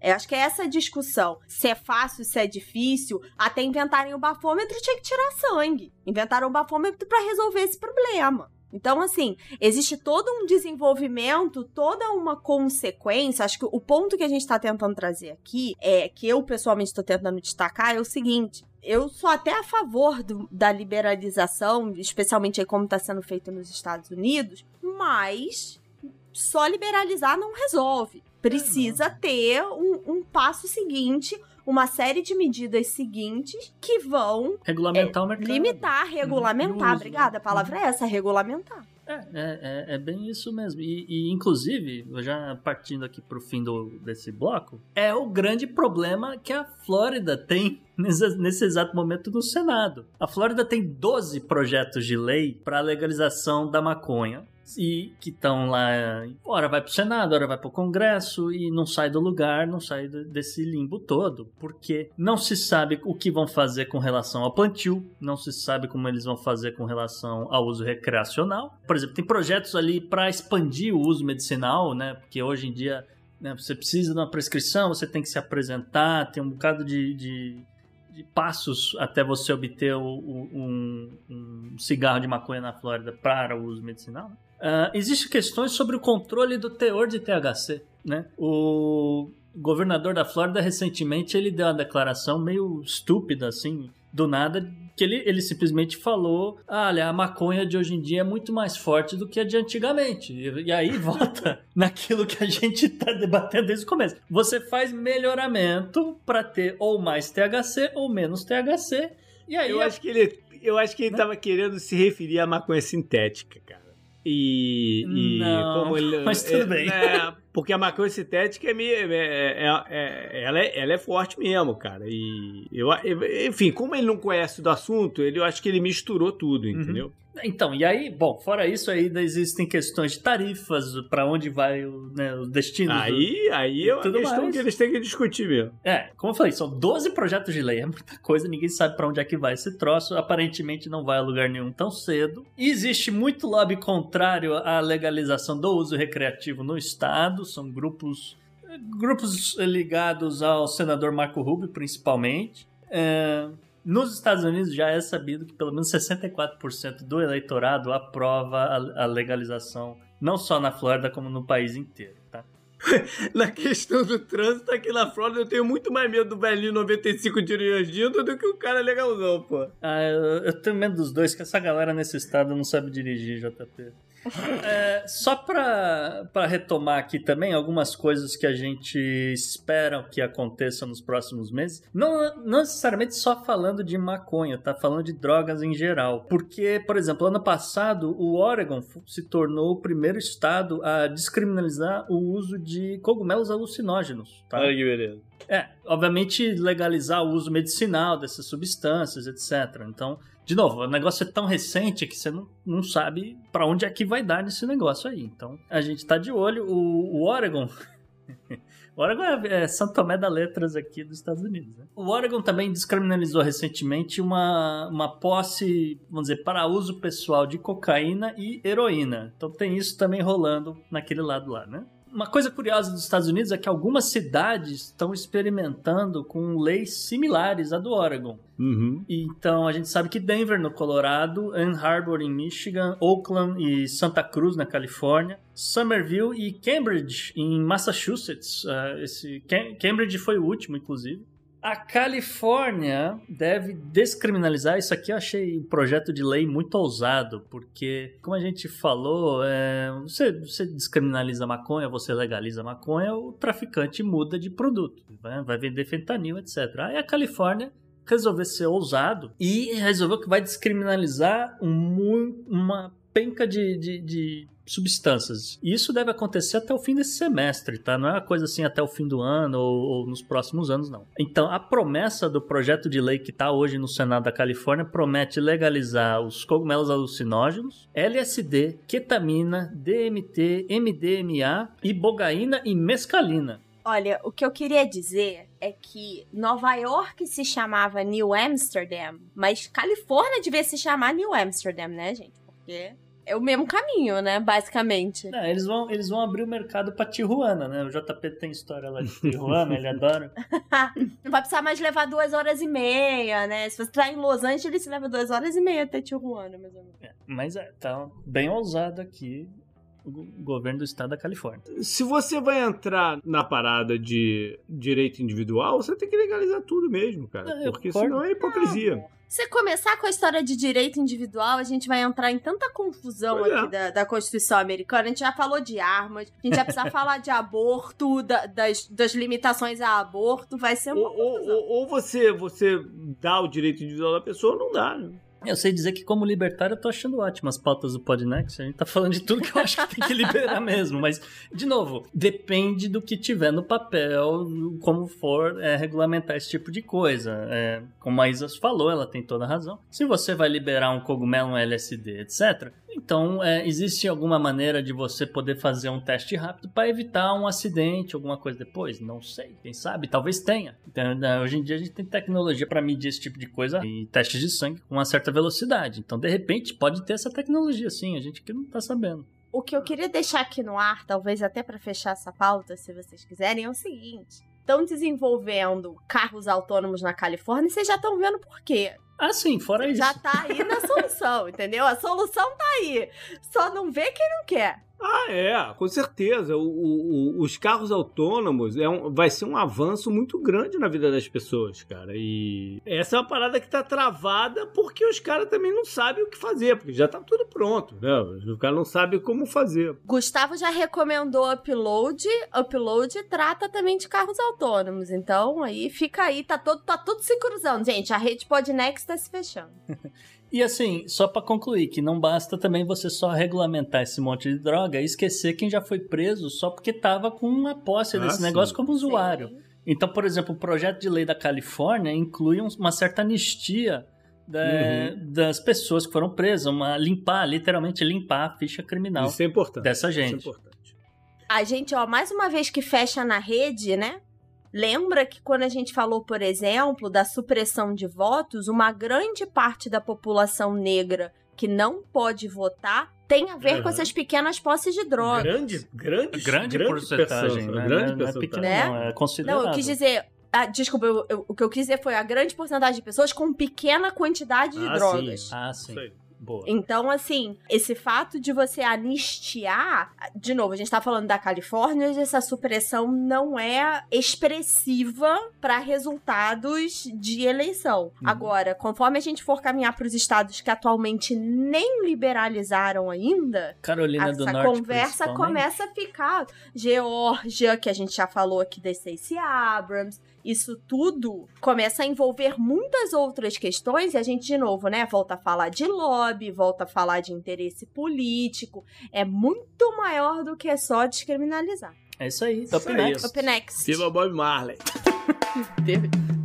Eu acho que é essa discussão. Se é fácil, se é difícil. Até inventarem o bafômetro, tinha que tirar sangue. Inventaram o bafômetro pra resolver esse problema. Então, assim, existe todo um desenvolvimento, toda uma consequência. Acho que o ponto que a gente está tentando trazer aqui, é que eu pessoalmente estou tentando destacar, é o seguinte. Eu sou até a favor do- da liberalização, especialmente aí como está sendo feito nos Estados Unidos, mas só liberalizar não resolve. Precisa ter um, um passo seguinte, uma série de medidas seguintes que vão Regulamentar o mercado. limitar, regulamentar. uso, Obrigada, né? a palavra é essa, regulamentar. É, é, é, é bem isso mesmo. E, e, inclusive, já partindo aqui pro fim do, desse bloco, é o grande problema que a Flórida tem nesse, nesse exato momento no Senado. A Flórida tem 12 projetos de lei para legalização da maconha. E que estão lá, ora vai pro Senado, ora vai pro Congresso e não sai do lugar, não sai desse limbo todo, porque não se sabe o que vão fazer com relação ao plantio, não se sabe como eles vão fazer com relação ao uso recreacional. Por exemplo, tem projetos ali para expandir o uso medicinal, né? Porque hoje em dia né, você precisa de uma prescrição, você tem que se apresentar, tem um bocado de, de, de passos até você obter o- o- um, um cigarro de maconha na Flórida para o uso medicinal. Ah, Existem questões sobre o controle do teor de THC, né? O governador da Flórida recentemente ele deu uma declaração meio estúpida assim, do nada, que ele, ele simplesmente falou: "Ah, olha, a maconha de hoje em dia é muito mais forte do que a de antigamente. E, e aí volta naquilo que a gente tá debatendo desde o começo. Você faz melhoramento para ter ou mais THC ou menos THC. E aí Eu acho que ele, eu acho que ele tava querendo se referir à maconha sintética, cara. E, e Não, como ele, mas tudo bem. É, Porque a maconha sintética é, meio, é, é, é, ela, é, ela é forte mesmo, cara. E eu, enfim, como ele não conhece do assunto, ele, eu acho que ele misturou tudo, uhum. Então, e aí, bom, fora isso, ainda existem questões de tarifas, para onde vai o, né, o destino. Aí, do, aí é uma questão mais. que eles têm que discutir mesmo. É, como eu falei, são 12 projetos de lei, é muita coisa, ninguém sabe para onde é que vai esse troço, aparentemente não vai a lugar nenhum tão cedo. E existe muito lobby contrário à legalização do uso recreativo no Estado, são grupos, grupos ligados ao senador Marco Rubio, principalmente. É, nos Estados Unidos já é sabido que pelo menos 64% do eleitorado aprova a, a legalização, não só na Flórida, como no país inteiro, tá? na questão do trânsito aqui na Flórida, eu tenho muito mais medo do velhinho 95 dirigindo do que o cara legalzão, pô. Ah, eu, eu tenho medo dos dois, que essa galera nesse estado não sabe dirigir, JP. É, só para retomar aqui também algumas coisas que a gente espera que aconteçam nos próximos meses. Não, não necessariamente só falando de maconha, tá? Falando de drogas em geral. Porque, por exemplo, ano passado o Oregon se tornou o primeiro estado a descriminalizar o uso de cogumelos alucinógenos. Tá? Olha que beleza. É, obviamente legalizar o uso medicinal dessas substâncias, etc. Então, de novo, o negócio é tão recente que você não, não sabe para onde é que vai dar nesse negócio aí. Então, a gente tá de olho. O, o Oregon. o Oregon é, é São Tomé da Letras aqui dos Estados Unidos. Né? O Oregon também descriminalizou recentemente uma, uma posse, vamos dizer, para uso pessoal de cocaína e heroína. Então tem isso também rolando naquele lado lá, né? Uma coisa curiosa dos Estados Unidos é que algumas cidades estão experimentando com leis similares à do Oregon. Uhum. Então a gente sabe que Denver, no Colorado, Ann Arbor, em Michigan, Oakland e Santa Cruz, na Califórnia, Somerville e Cambridge, em Massachusetts. Uh, esse Cambridge foi o último, inclusive. A Califórnia deve descriminalizar. Isso aqui eu achei um projeto de lei muito ousado, porque, como a gente falou, é, você, você descriminaliza maconha, você legaliza maconha, o traficante muda de produto, né? vai vender fentanil, etc. Aí a Califórnia resolveu ser ousado e resolveu que vai descriminalizar um, uma penca de, de, de substâncias. E isso deve acontecer até o fim desse semestre, tá? Não é uma coisa assim até o fim do ano ou, ou nos próximos anos, não. Então, a promessa do projeto de lei que está hoje no Senado da Califórnia promete legalizar os cogumelos alucinógenos, LSD, ketamina, DMT, MDMA, ibogaína e mescalina. Olha, o que eu queria dizer é que Nova York se chamava New Amsterdam, mas Califórnia devia se chamar New Amsterdam, né, gente? Porque é o mesmo caminho, né? Basicamente. É, eles, vão, eles vão abrir o mercado pra Tijuana, né? O JP tem história lá de Tijuana, ele adora. Não vai precisar mais levar duas horas e meia, né? Se você tá em Los Angeles, você leva duas horas e meia até Tijuana, mais ou menos. É, mas é, tá bem ousado aqui o governo do estado da Califórnia. Se você vai entrar na parada de direito individual, você tem que legalizar tudo mesmo, cara. É, porque senão é hipocrisia. Se começar com a história de direito individual, a gente vai entrar em tanta confusão pois aqui é. da, da, Constituição americana. A gente já falou de armas, a gente vai precisar falar de aborto, da, das, das limitações a aborto, vai ser uma ou, ou, ou, você, você dá o direito individual da pessoa, ou não dá, né? Eu sei dizer que, como libertário, eu tô achando ótimas as pautas do Podnext. A gente tá falando de tudo que eu acho que tem que liberar mesmo. Mas, de novo, depende do que tiver no papel, como for é, regulamentar esse tipo de coisa. É, como a Isa falou, ela tem toda a razão. Se você vai liberar um cogumelo, um LSD, etc., então, é, existe alguma maneira de você poder fazer um teste rápido para evitar um acidente, alguma coisa depois? Não sei, quem sabe? Talvez tenha. Então, né, hoje em dia a gente tem tecnologia para medir esse tipo de coisa e testes de sangue com uma certa velocidade. Então, de repente, pode ter essa tecnologia sim, a gente que não está sabendo. O que eu queria deixar aqui no ar, talvez até para fechar essa pauta, se vocês quiserem, é o seguinte: estão desenvolvendo carros autônomos na Califórnia e vocês já estão vendo por quê. Ah, sim, fora isso. Já tá aí na solução, entendeu? A solução tá aí. Só não vê quem não quer. Ah, é, com certeza. O, o, os carros autônomos é um, vai ser um avanço muito grande na vida das pessoas, cara. E essa é uma parada que tá travada porque os caras também não sabem o que fazer, porque já tá tudo pronto, né? Os caras não sabem como fazer. Gustavo já recomendou Upload. Upload trata também de carros autônomos. Então, aí fica aí, tá, todo, tá tudo se cruzando. Gente, a rede Podnext tá se fechando. E assim, só pra concluir, que não basta também você só regulamentar esse monte de droga e esquecer quem já foi preso só porque tava com uma posse Ah, desse sim. negócio como usuário. Sim. Então, por exemplo, o projeto de lei da Califórnia inclui um- uma certa anistia da- Uhum. das pessoas que foram presas, uma limpar, literalmente limpar a ficha criminal Isso é importante. dessa Isso é gente. importante. A gente, ó, mais uma vez que fecha na rede, né? Lembra que quando a gente falou, por exemplo, da supressão de votos, uma grande parte da população negra que não pode votar tem a ver com Aham. essas pequenas posses de drogas. Grande, grande, Grande, porcentagem, percentual, né? Grande não, é, não é pequeno, Né? não, é considerável. Não, eu quis dizer. ah, desculpa, eu- eu- o que eu quis dizer foi a grande porcentagem de pessoas com pequena quantidade de Ah, drogas. sim. Ah, sim. Aí. Boa. Então, assim, esse fato de você anistiar, de novo, a gente tá falando da Califórnia, essa supressão não é expressiva para resultados de eleição. Agora, conforme a gente for caminhar para os estados que atualmente nem liberalizaram ainda, Carolina do essa Norte. conversa começa a ficar. Geórgia, que a gente já falou aqui da Stacey Abrams. Isso tudo começa a envolver muitas outras questões e a gente, de novo, né, volta a falar de lobby, volta a falar de interesse político. É muito maior do que só descriminalizar. É isso aí, top Isso aí. next. Up next. Viva Bob Marley.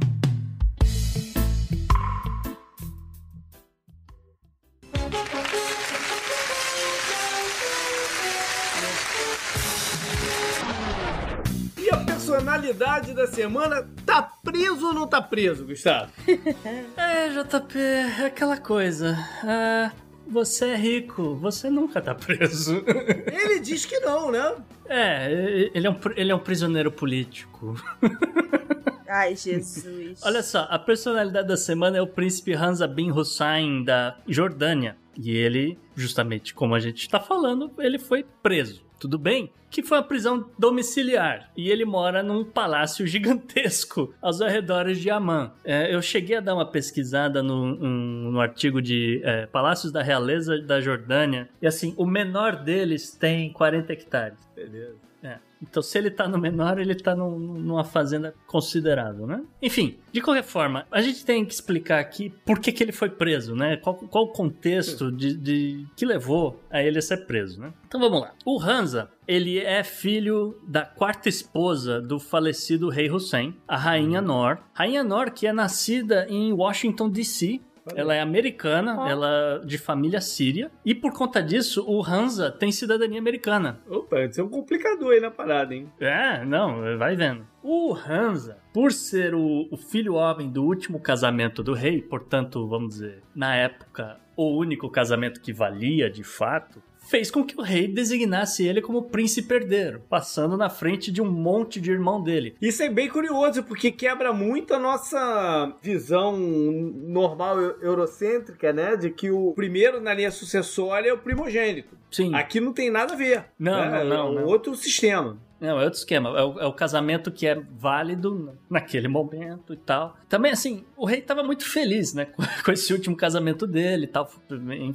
personalidade da semana tá preso ou não tá preso, Gustavo? É, JP, é aquela coisa. Ah, você é rico, você nunca tá preso. Ele diz que não, né? É, ele é um, ele é um prisioneiro político. Ai, Jesus. Olha só, a personalidade da semana é o príncipe Hamza bin Hussein da Jordânia. E ele, justamente como a gente está falando, ele foi preso. Tudo bem? Que foi uma prisão domiciliar. E ele mora num palácio gigantesco aos arredores de Amman. É, eu cheguei a dar uma pesquisada no, um- no artigo de é, Palácios da Realeza da Jordânia. E assim, o menor deles tem 40 hectares. Beleza. Então, se ele tá no menor, ele tá num- numa fazenda considerável, né? Enfim, de qualquer forma, a gente tem que explicar aqui por que, que ele foi preso, né? Qual, qual o contexto de, de- que levou a ele a ser preso, né? Então vamos lá. O Hansa, ele é filho da quarta esposa do falecido rei Hussein, a rainha Nor. Rainha Nor, que é nascida em Washington, D.C., ela é americana, ela de família síria, e por conta disso, o Hansa tem cidadania americana. Opa, isso é um complicador aí na parada, hein? É, não, vai vendo. O Hansa, por ser o, o filho homem do último casamento do rei, portanto, vamos dizer, na época, o único casamento que valia de fato, fez com que o rei designasse ele como príncipe herdeiro, passando na frente de um monte de irmão dele. Isso é bem curioso, porque quebra muito a nossa visão normal eu- eurocêntrica, né? De que o primeiro na linha sucessória é o primogênito. Sim, Aqui não tem nada a ver. Não, né? não, não, É um não. outro sistema. Não, é outro esquema. É o, é o casamento que é válido naquele momento e tal. Também, assim, o rei tava muito feliz, né? Com, esse último casamento dele e tal.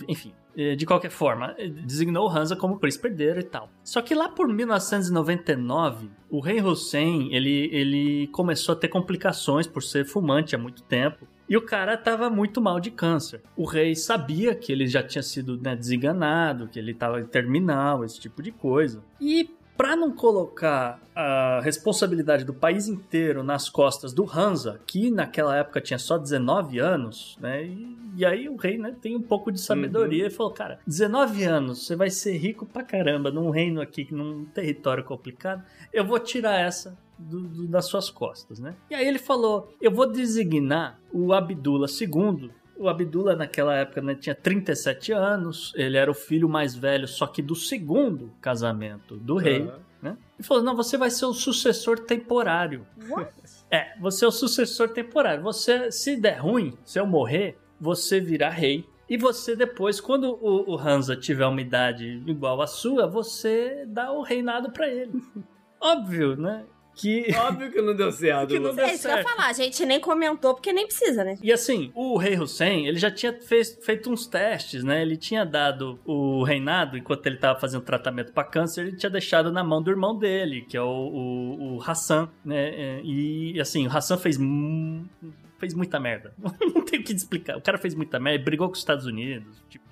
Enfim, de qualquer forma, eh, designou Hansa como príncipe herdeiro e tal. Só que lá por 1999, o rei Hussein, ele, ele começou a ter complicações por ser fumante há muito tempo. E o cara tava muito mal de câncer. O rei sabia que ele já tinha sido né, desenganado, que ele tava terminal, esse tipo de coisa. E Pra não colocar a responsabilidade do país inteiro nas costas do Hansa, que naquela época tinha só 19 anos, né? E, e aí o rei né, tem um pouco de sabedoria e falou: Cara, 19 anos, você vai ser rico pra caramba num reino aqui, num território complicado, eu vou tirar essa do- do- das suas costas, né? E aí ele falou: Eu vou designar o Abdullah II o Abdullah naquela época né, tinha 37 anos, ele era o filho mais velho, só que do segundo casamento do rei. Aham. Né? E falou: não, você vai ser o sucessor temporário. É, você é o sucessor temporário. Você, se der ruim, se eu morrer, você virá rei. E você depois, quando o, o Hansa tiver uma idade igual à sua, você dá o reinado pra ele. Óbvio, né? Que. Óbvio que não deu certo. Que não deu É isso que eu ia certo. falar, a gente nem comentou porque nem precisa, né? E assim, o rei Hussein, ele já tinha fez- feito uns testes, né? Ele tinha dado o reinado, enquanto ele estava fazendo tratamento para câncer, ele tinha deixado na mão do irmão dele, que é o, o, o Hassan, né? É, E assim, o Hassan fez, fez muita merda. Não tem o que explicar. O cara fez muita merda, brigou com os Estados Unidos, tipo,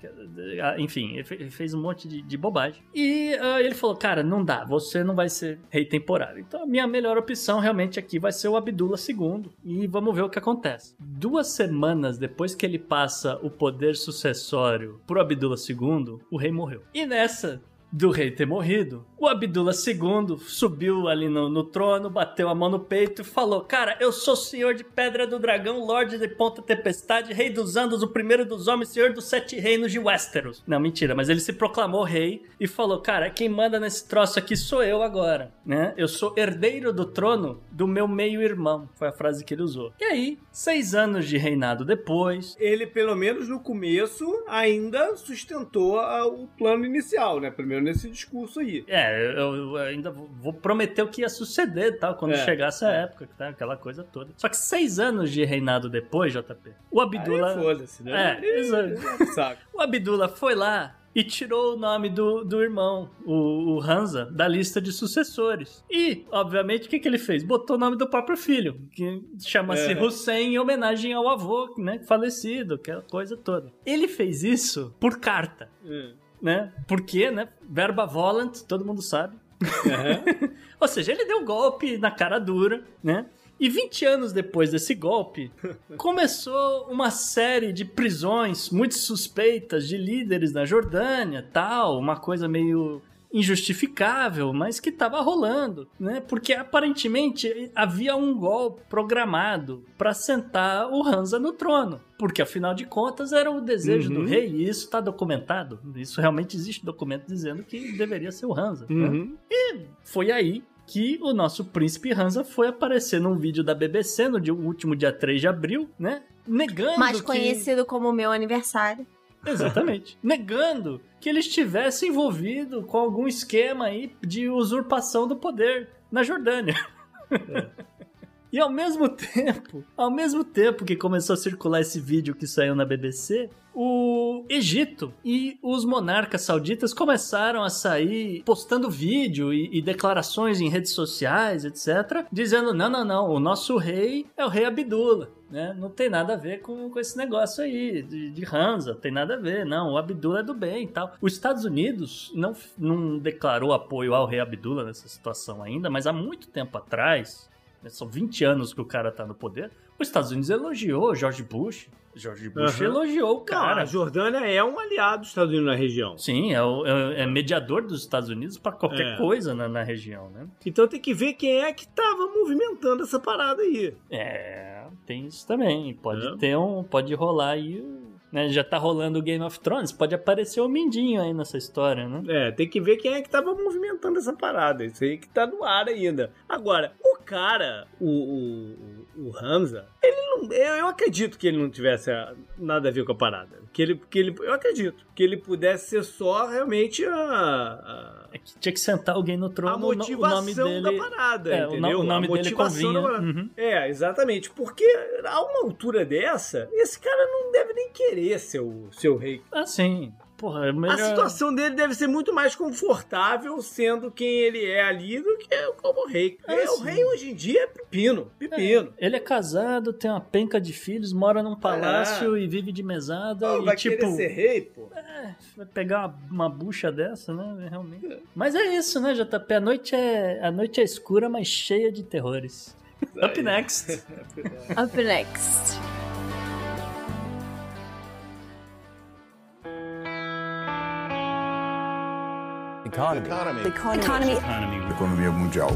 ah, enfim, ele fez um monte de, de bobagem. E uh, ele falou, cara, não dá, você não vai ser rei temporário. Então a minha melhor opção realmente aqui vai ser o Abdullah II. E vamos ver o que acontece. Duas semanas depois que ele passa o poder sucessório pro Abdullah II, o rei morreu. E nessa do rei ter morrido, o Abdullah II subiu ali no, no, trono, bateu a mão no peito e falou: Cara, eu sou senhor de Pedra do Dragão, Lorde de Ponta Tempestade, Rei dos Andos, o primeiro dos homens, senhor dos sete reinos de Westeros. Não, mentira, mas ele se proclamou rei e falou: Cara, quem manda nesse troço aqui sou eu agora, né? Eu sou herdeiro do trono do meu meio-irmão. Foi a frase que ele usou. E aí, seis anos de reinado depois. Ele, pelo menos no começo, ainda sustentou o plano inicial, né? Primeiro nesse discurso aí. É, eu, eu ainda vou prometer o que ia suceder tal, quando é, chegasse a é. época, tá? aquela coisa toda. Só que seis anos de reinado depois, JP, o Abdullah. Foda-se, né? É, exato. o Abdullah foi lá e tirou o nome do, do irmão, o, o Hansa, da lista de sucessores. E, obviamente, o que, que ele fez? Botou o nome do próprio filho, que chama-se é. Hussein em homenagem ao avô, né, falecido, aquela coisa toda. Ele fez isso por carta. É né? Porque, né? Verba volant, todo mundo sabe. Uhum. Ou seja, ele deu golpe na cara dura, né? E 20 anos depois desse golpe, começou uma série de prisões muito suspeitas de líderes na Jordânia, tal, uma coisa meio injustificável, mas que estava rolando, né? Porque aparentemente havia um golpe programado para sentar o Hansa no trono. Porque afinal de contas era o desejo uhum. do rei, e isso está documentado. Isso realmente existe documento dizendo que deveria ser o Hansa. Né? Uhum. Né? E foi aí que o nosso príncipe Hansa foi aparecer num vídeo da BBC no dia, último dia 3 de abril, né? Negando. Mais que... conhecido como meu aniversário. Exatamente. Negando que ele estivesse envolvido com algum esquema aí de usurpação do poder na Jordânia. É. E ao mesmo tempo, ao mesmo tempo que começou a circular esse vídeo que saiu na BBC, o Egito e os monarcas sauditas começaram a sair postando vídeo e, e, declarações em redes sociais, etc., dizendo: não, não, não, o nosso rei é o rei Abdullah. Né? Não tem nada a ver com, com esse negócio aí de, de Hansa, tem nada a ver, não. O Abdullah é do bem e tal. Os Estados Unidos não, não declarou apoio ao rei Abdullah nessa situação ainda, mas há muito tempo atrás, são 20 anos que o cara tá no poder, os Estados Unidos elogiou George Bush. George Bush uhum. elogiou o cara. A Jordânia é um aliado dos Estados Unidos na região. Sim, é, o, é, é mediador dos Estados Unidos para qualquer é. coisa na, na, região, né? Então tem que ver quem é que tava movimentando essa parada aí. É, tem isso também. Pode ter um. Pode rolar aí né, já tá rolando o Game of Thrones, pode aparecer o Mindinho aí nessa história, né? É, tem que ver quem é que tava movimentando essa parada. Isso aí que tá no ar ainda. Agora, o cara, o, o, o Hamza, ele não. Eu, eu acredito que ele não tivesse nada a ver com a parada. Que ele, que ele, eu acredito que ele pudesse ser só realmente a, a é que tinha que sentar alguém no trono. A motivação o nome dele, da parada, é, entendeu? O nome dele convinha. Uhum. É, exatamente. Porque a uma altura dessa, esse cara não deve nem querer ser o seu rei. Ah, sim. Porra, é melhor... A situação dele deve ser muito mais confortável sendo quem ele é ali do que como rei. É, o rei hoje em dia é pepino. Pepino. É, ele é casado, tem uma penca de filhos, mora num palácio é. e vive de mesada. Oh, e, vai tipo, querer ser rei, pô? É, vai pegar uma, uma bucha dessa, né? Realmente. É. Mas é isso, né, JP? A noite é, a noite é escura, mas cheia de terrores. Up next. Up next. Economy. Economy. Economy. Economy. Economia mundial.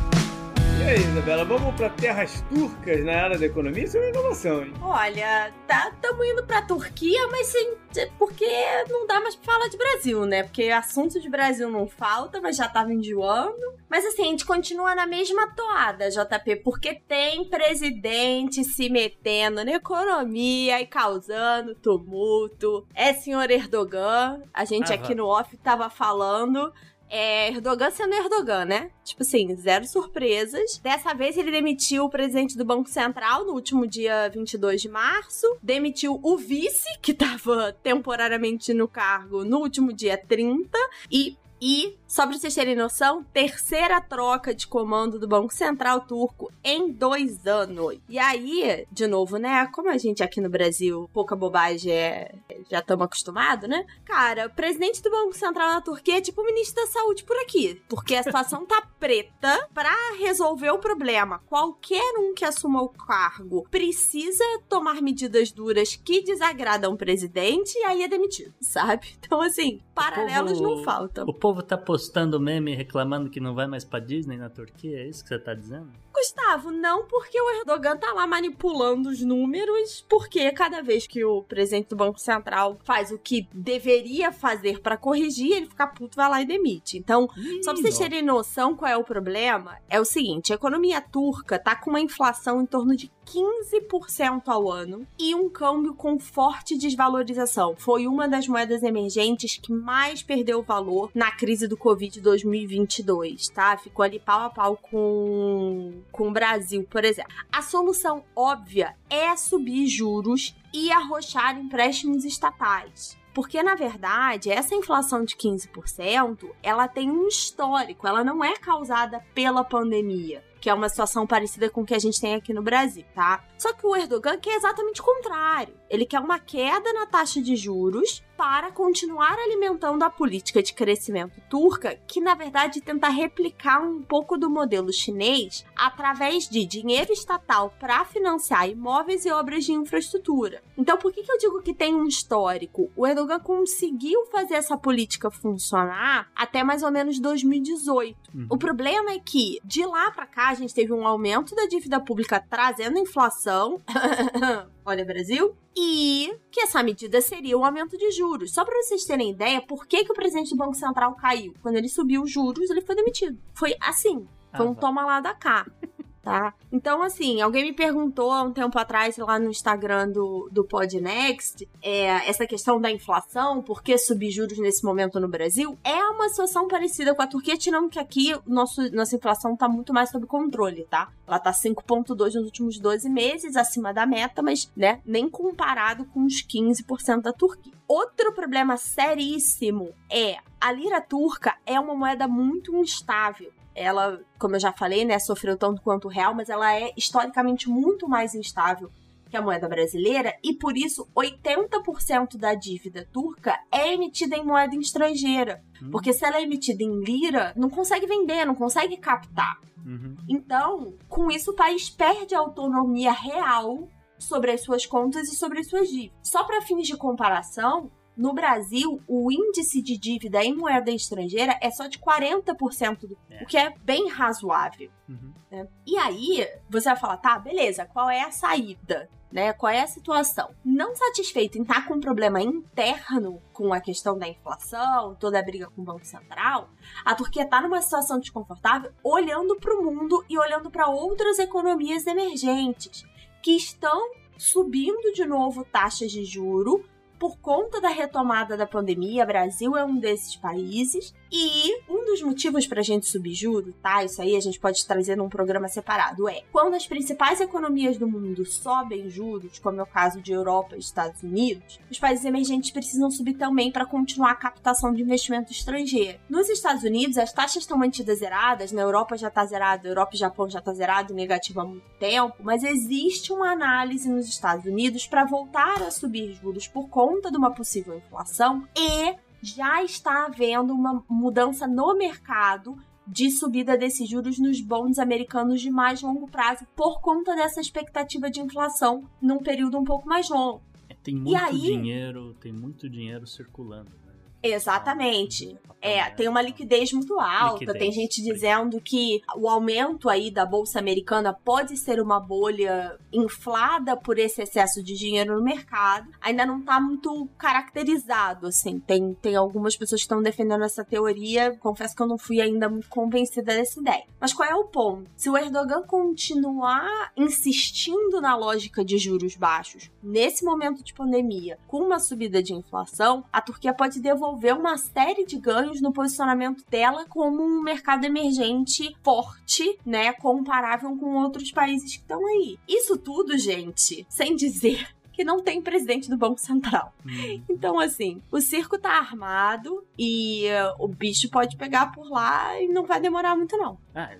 E aí, Isabela, vamos para terras turcas na área da economia? Isso é uma inovação, hein? Olha, tá, estamos indo para a Turquia, mas sim, porque não dá mais para falar de Brasil, né? Porque assunto de Brasil não falta, mas já tava enjoando. Mas assim, a gente continua na mesma toada, JP, porque tem presidente se metendo na economia e causando tumulto. É senhor Erdogan, a gente Aham. aqui no off tava falando é Erdogan sendo Erdogan, né? Tipo assim, zero surpresas. Dessa vez ele demitiu o presidente do Banco Central no último dia 22 de março, demitiu o vice, que estava temporariamente no cargo, no último dia 30, e E, só pra vocês terem noção, terceira troca de comando do Banco Central Turco em dois anos. E aí, de novo, né? Como a gente aqui no Brasil, pouca bobagem é. Já estamos acostumados, né? Cara, o presidente do Banco Central na Turquia é tipo o ministro da Saúde por aqui. Porque a situação tá preta pra resolver o problema. Qualquer um que assuma o cargo precisa tomar medidas duras que desagradam o presidente e aí é demitido, sabe? Então, assim, paralelos povo- não faltam. O povo tá postando meme reclamando que não vai mais pra Disney na Turquia? É isso que você tá dizendo? Gustavo, não porque o Erdogan tá lá manipulando os números, porque cada vez que o presidente do Banco Central faz o que deveria fazer pra corrigir, ele fica puto, vai lá e demite. Então, só pra vocês terem noção qual é o problema, é o seguinte: a economia turca tá com uma inflação em torno de 15% ao ano e um câmbio com forte desvalorização. Foi uma das moedas emergentes que mais perdeu valor na crise do Covid 2022, tá? Ficou ali pau a pau com, com o Brasil, por exemplo. A solução óbvia é subir juros e arrochar empréstimos estatais. Porque, na verdade, essa inflação de 15%, ela tem um histórico, ela não é causada pela pandemia, que é uma situação parecida com o que a gente tem aqui no Brasil, tá? Só que o Erdogan quer exatamente o contrário. Ele quer uma queda na taxa de juros para continuar alimentando a política de crescimento turca, que na verdade tenta replicar um pouco do modelo chinês através de dinheiro estatal para financiar imóveis e obras de infraestrutura. Então, por que, que eu digo que tem um histórico? O Erdogan conseguiu fazer essa política funcionar até mais ou menos 2018. O problema é que de lá para cá a gente teve um aumento da dívida pública trazendo inflação. Olha, Brasil. E que essa medida seria o aumento de juros. Só para vocês terem ideia, por que, que o presidente do Banco Central caiu? Quando ele subiu os juros, ele foi demitido. Foi assim. Foi Ah, um vai. toma lá da cá. Tá? Então, assim, alguém me perguntou há um tempo atrás lá no Instagram do, do Podnext é, essa questão da inflação, por que subir juros nesse momento no Brasil? É uma situação parecida com a Turquia, tirando que aqui nosso, nossa inflação tá muito mais sob controle, tá? Ela tá 5,2 nos últimos 12 meses, acima da meta, mas, né, nem comparado com os 15% da Turquia. Outro problema seríssimo é a lira turca é uma moeda muito instável ela, como eu já falei, né, sofreu tanto quanto o real, mas ela é historicamente muito mais instável que a moeda brasileira e por isso 80% da dívida turca é emitida em moeda estrangeira. Porque se ela é emitida em lira, não consegue vender, não consegue captar. Uhum. Então, com isso, o país perde a autonomia real sobre as suas contas e sobre as suas dívidas. Só para fins de comparação, no Brasil, o índice de dívida em moeda estrangeira é só de 40%, do, É. o que é bem razoável. Uhum. né? E aí, você vai falar, tá, beleza, qual é a saída? Né? Qual é a situação? Não satisfeito em estar com um problema interno com a questão da inflação, toda a briga com o Banco Central, a Turquia está numa situação desconfortável olhando para o mundo e olhando para outras economias emergentes que estão subindo de novo taxas de juro por conta da retomada da pandemia. Brasil é um desses países. E um dos motivos para a gente subir juro, tá? Isso aí a gente pode trazer num programa separado. É quando as principais economias do mundo sobem juros, como é o caso de Europa e Estados Unidos, os países emergentes precisam subir também para continuar a captação de investimento estrangeiro. Nos Estados Unidos, as taxas estão mantidas zeradas, na Europa já está zerado, na Europa e Japão já está zerado, negativo há muito tempo, mas existe uma análise nos Estados Unidos para voltar a subir juros por conta de uma possível inflação e já está havendo uma mudança no mercado de subida desses juros nos bonds americanos de mais longo prazo por conta dessa expectativa de inflação num período um pouco mais longo. É, Tem muito aí- dinheiro, tem muito dinheiro circulando. Exatamente. É, tem uma liquidez muito alta. Liquidez, tem gente dizendo que o aumento aí da bolsa americana pode ser uma bolha inflada por esse excesso de dinheiro no mercado. Ainda não tá muito caracterizado, assim. Tem, tem algumas pessoas que estão defendendo essa teoria. Confesso que eu não fui ainda muito convencida dessa ideia. Mas qual é o ponto? Se o Erdogan continuar insistindo na lógica de juros baixos nesse momento de pandemia, com uma subida de inflação, a Turquia pode devolver uma série de ganhos no posicionamento dela como um mercado emergente forte, né, comparável com outros países que estão aí. Isso tudo, gente, sem dizer que não tem presidente do Banco Central. Hum. Então, assim, o circo tá armado e uh, o bicho pode pegar por lá e não vai demorar muito, não. Ah,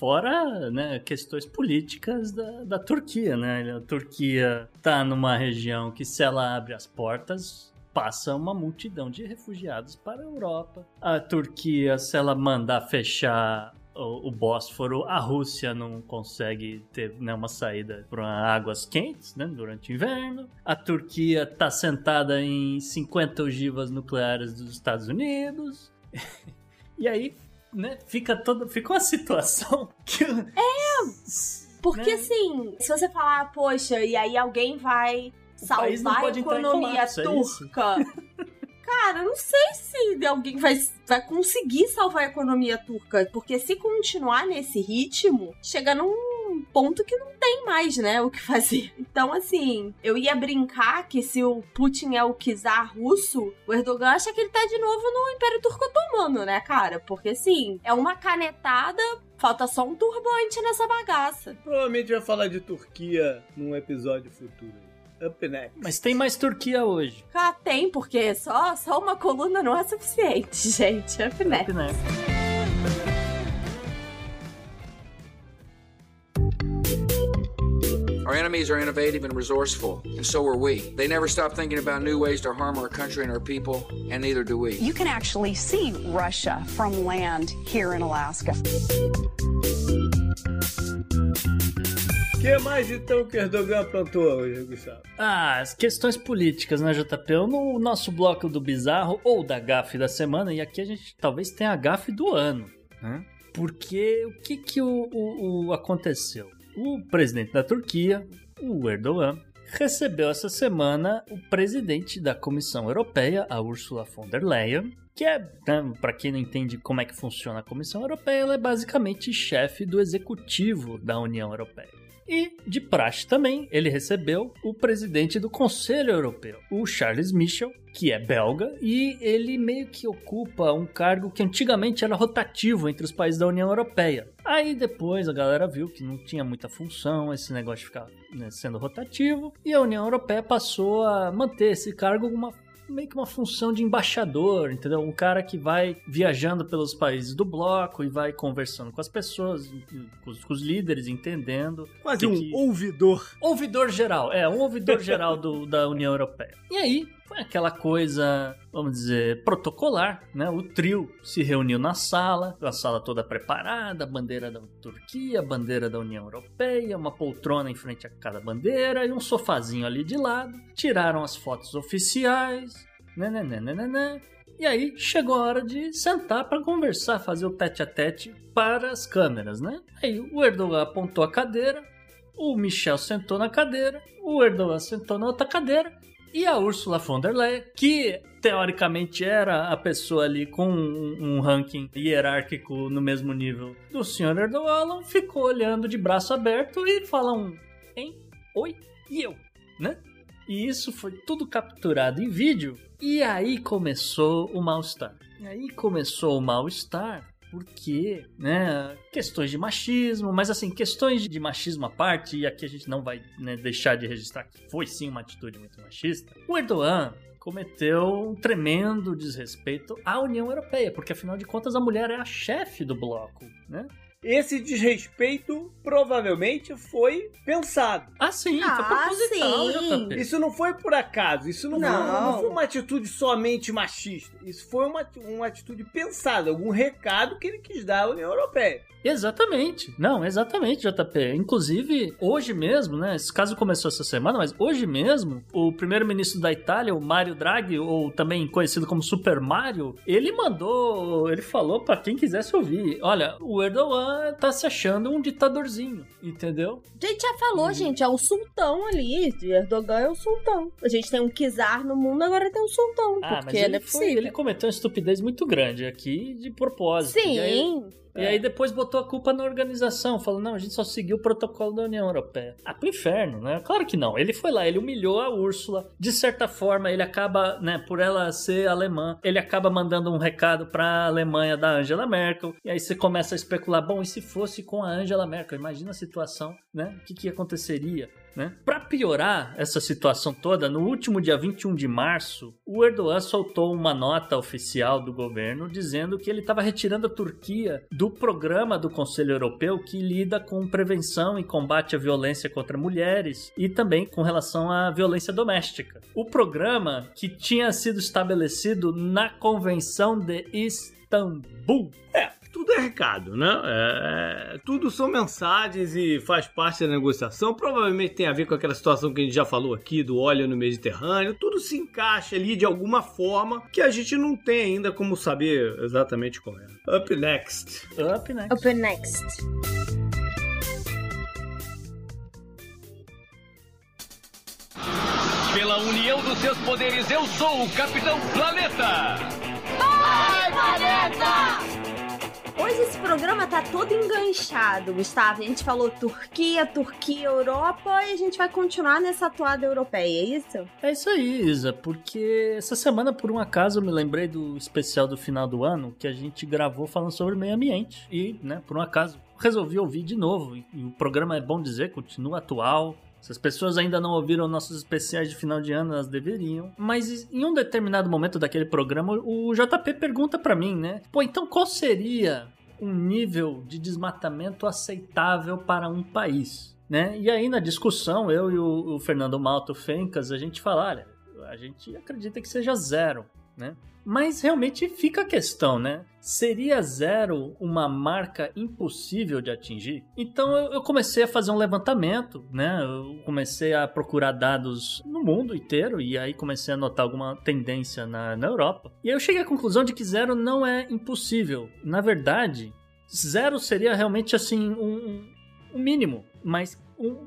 fora né, questões políticas da, da Turquia, né? A Turquia tá numa região que se ela abre as portas, passa uma multidão de refugiados para a Europa. A Turquia, se ela mandar fechar o, o Bósforo, a Rússia não consegue ter né, uma saída para águas quentes né, durante o inverno. A Turquia está sentada em 50 ogivas nucleares dos Estados Unidos. e aí né, fica toda. Fica uma situação que. É! Porque Né? assim, se você falar, poxa, e aí alguém vai salvar a economia colapso, é turca. Cara, eu não sei se alguém vai, vai conseguir salvar a economia turca. Porque se continuar nesse ritmo, chega num ponto que não tem mais, né, o que fazer. Então, assim, eu ia brincar que se o Putin é o czar russo, o Erdogan acha que ele tá de novo no Império Turco Otomano, né, cara? Porque, assim, é uma canetada, falta só um turbante nessa bagaça. Provavelmente vai falar de Turquia num episódio futuro. Aí. Up next. Mas tem mais Turquia hoje. Ah, tem, porque só, só uma coluna não é suficiente, gente. Up next. Né? Our enemies are innovative and resourceful, and so are we. They never stop thinking about new ways to harm our country and our people, and neither do we. You can actually see Russia from land here in Alaska. O que mais então que Erdogan aprontou hoje, Gustavo? Ah, as questões políticas, né, JP? No nosso bloco do bizarro ou da gafe da semana, e aqui a gente talvez tenha a gafe do ano, né? Porque o que que o, o- o aconteceu? O presidente da Turquia, o Erdogan, recebeu essa semana o presidente da Comissão Europeia, a Ursula von der Leyen, que é, né, para quem não entende como é que funciona a Comissão Europeia, ela é basicamente chefe do executivo da União Europeia. E, de praxe também, ele recebeu o presidente do Conselho Europeu, o Charles Michel, que é belga, e ele meio que ocupa um cargo que antigamente era rotativo entre os países da União Europeia. Aí depois a galera viu que não tinha muita função esse negócio de ficar né, sendo rotativo, e a União Europeia passou a manter esse cargo uma meio que uma função de embaixador, entendeu? Um cara que vai viajando pelos países do bloco e vai conversando com as pessoas, com os, com os líderes, entendendo. Quase que um que- ouvidor. ouvidor geral, é, um ouvidor geral do- da União Europeia. E aí, foi aquela coisa, vamos dizer, protocolar, né? O trio se reuniu na sala, a sala toda preparada, bandeira da Turquia, bandeira da União Europeia, uma poltrona em frente a cada bandeira e um sofazinho ali de lado. Tiraram as fotos oficiais, né, né, né, né, né, né. E aí chegou a hora de sentar para conversar, fazer o tete a tete para as câmeras, né? Aí o Erdogan apontou a cadeira, o Michel sentou na cadeira, o Erdogan sentou na outra cadeira e a Ursula von der Leyen, que teoricamente era a pessoa ali com um, um ranking hierárquico no mesmo nível do Sr. Erdogan, ficou olhando de braço aberto e fala um, hein? Oi? E eu? Né? E isso foi tudo capturado em vídeo. E aí começou o mal-estar. E aí começou o mal-estar porque, né, questões de machismo, mas assim, questões de machismo à parte, e aqui a gente não vai né, deixar de registrar que foi sim uma atitude muito machista. O Erdogan cometeu um tremendo desrespeito à União Europeia, porque afinal de contas a mulher é a chefe do bloco, né? Esse desrespeito provavelmente foi pensado. Ah, sim, Ah, foi proposital, sim. JP. Isso não foi por acaso, isso não, Foi, Não. não foi uma atitude somente machista. Isso foi uma, uma atitude pensada, algum recado que ele quis dar à União Europeia. Exatamente. Não, exatamente, JP. Inclusive, hoje mesmo, né? Esse caso começou essa semana, mas hoje mesmo, o primeiro-ministro da Itália, o Mario Draghi, ou também conhecido como Super Mario, ele mandou, ele falou pra quem quisesse ouvir: olha, o Erdogan tá se achando um ditadorzinho, entendeu? A gente já falou, gente, é o sultão ali. Erdogan é o sultão. A gente tem um czar no mundo, agora tem um sultão. Ah, mas porque ele, não é foi- ele cometeu uma estupidez muito grande aqui de propósito. E E aí depois botou a culpa na organização, falou, não, a gente só seguiu o protocolo da União Europeia. Ah, pro inferno, né? Claro que não. Ele foi lá, ele humilhou a Úrsula. De certa forma, ele acaba, né, por ela ser alemã, ele acaba mandando um recado pra Alemanha da Angela Merkel. E aí você começa a especular, bom, e se fosse com a Angela Merkel? Imagina a situação, né? O que que aconteceria? Né? Para piorar essa situação toda, no último dia 21 de março, o Erdogan soltou uma nota oficial do governo dizendo que ele estava retirando a Turquia do programa do Conselho Europeu que lida com prevenção e combate à violência contra mulheres e também com relação à violência doméstica. O programa que tinha sido estabelecido na Convenção de Istambul. É, tudo é recado, né? É, é, tudo são mensagens e faz parte da negociação. Provavelmente tem a ver com aquela situação que a gente já falou aqui do óleo no Mediterrâneo. Tudo se encaixa ali de alguma forma que a gente não tem ainda como saber exatamente qual é. Up next. Up next. Up next. Pela união dos seus poderes, eu sou o Capitão Planeta! Vai, Planeta! Hoje esse programa tá todo enganchado, Gustavo. A gente falou Turquia, Turquia, Europa e a gente vai continuar nessa atuada europeia, é isso? É isso aí, Isa, porque essa semana, por um acaso, eu me lembrei do especial do final do ano que a gente gravou falando sobre meio ambiente. E, né, por um acaso, resolvi ouvir de novo. E o programa é bom dizer, continua atual, se as pessoas ainda não ouviram nossos especiais de final de ano, elas deveriam. Mas em um determinado momento daquele programa, o JP pergunta para mim, né? Pô, então qual seria um nível de desmatamento aceitável para um país? Né? E aí na discussão, eu e o, o Fernando Malto Fencas, a gente fala, olha, a gente acredita que seja zero, né? Mas realmente fica a questão, né? Seria zero uma marca impossível de atingir? Então eu comecei a fazer um levantamento, né? Eu comecei a procurar dados no mundo inteiro e aí comecei a notar alguma tendência na, na Europa. E aí eu cheguei à conclusão de que zero não é impossível. Na verdade, zero seria realmente assim um, um mínimo, mas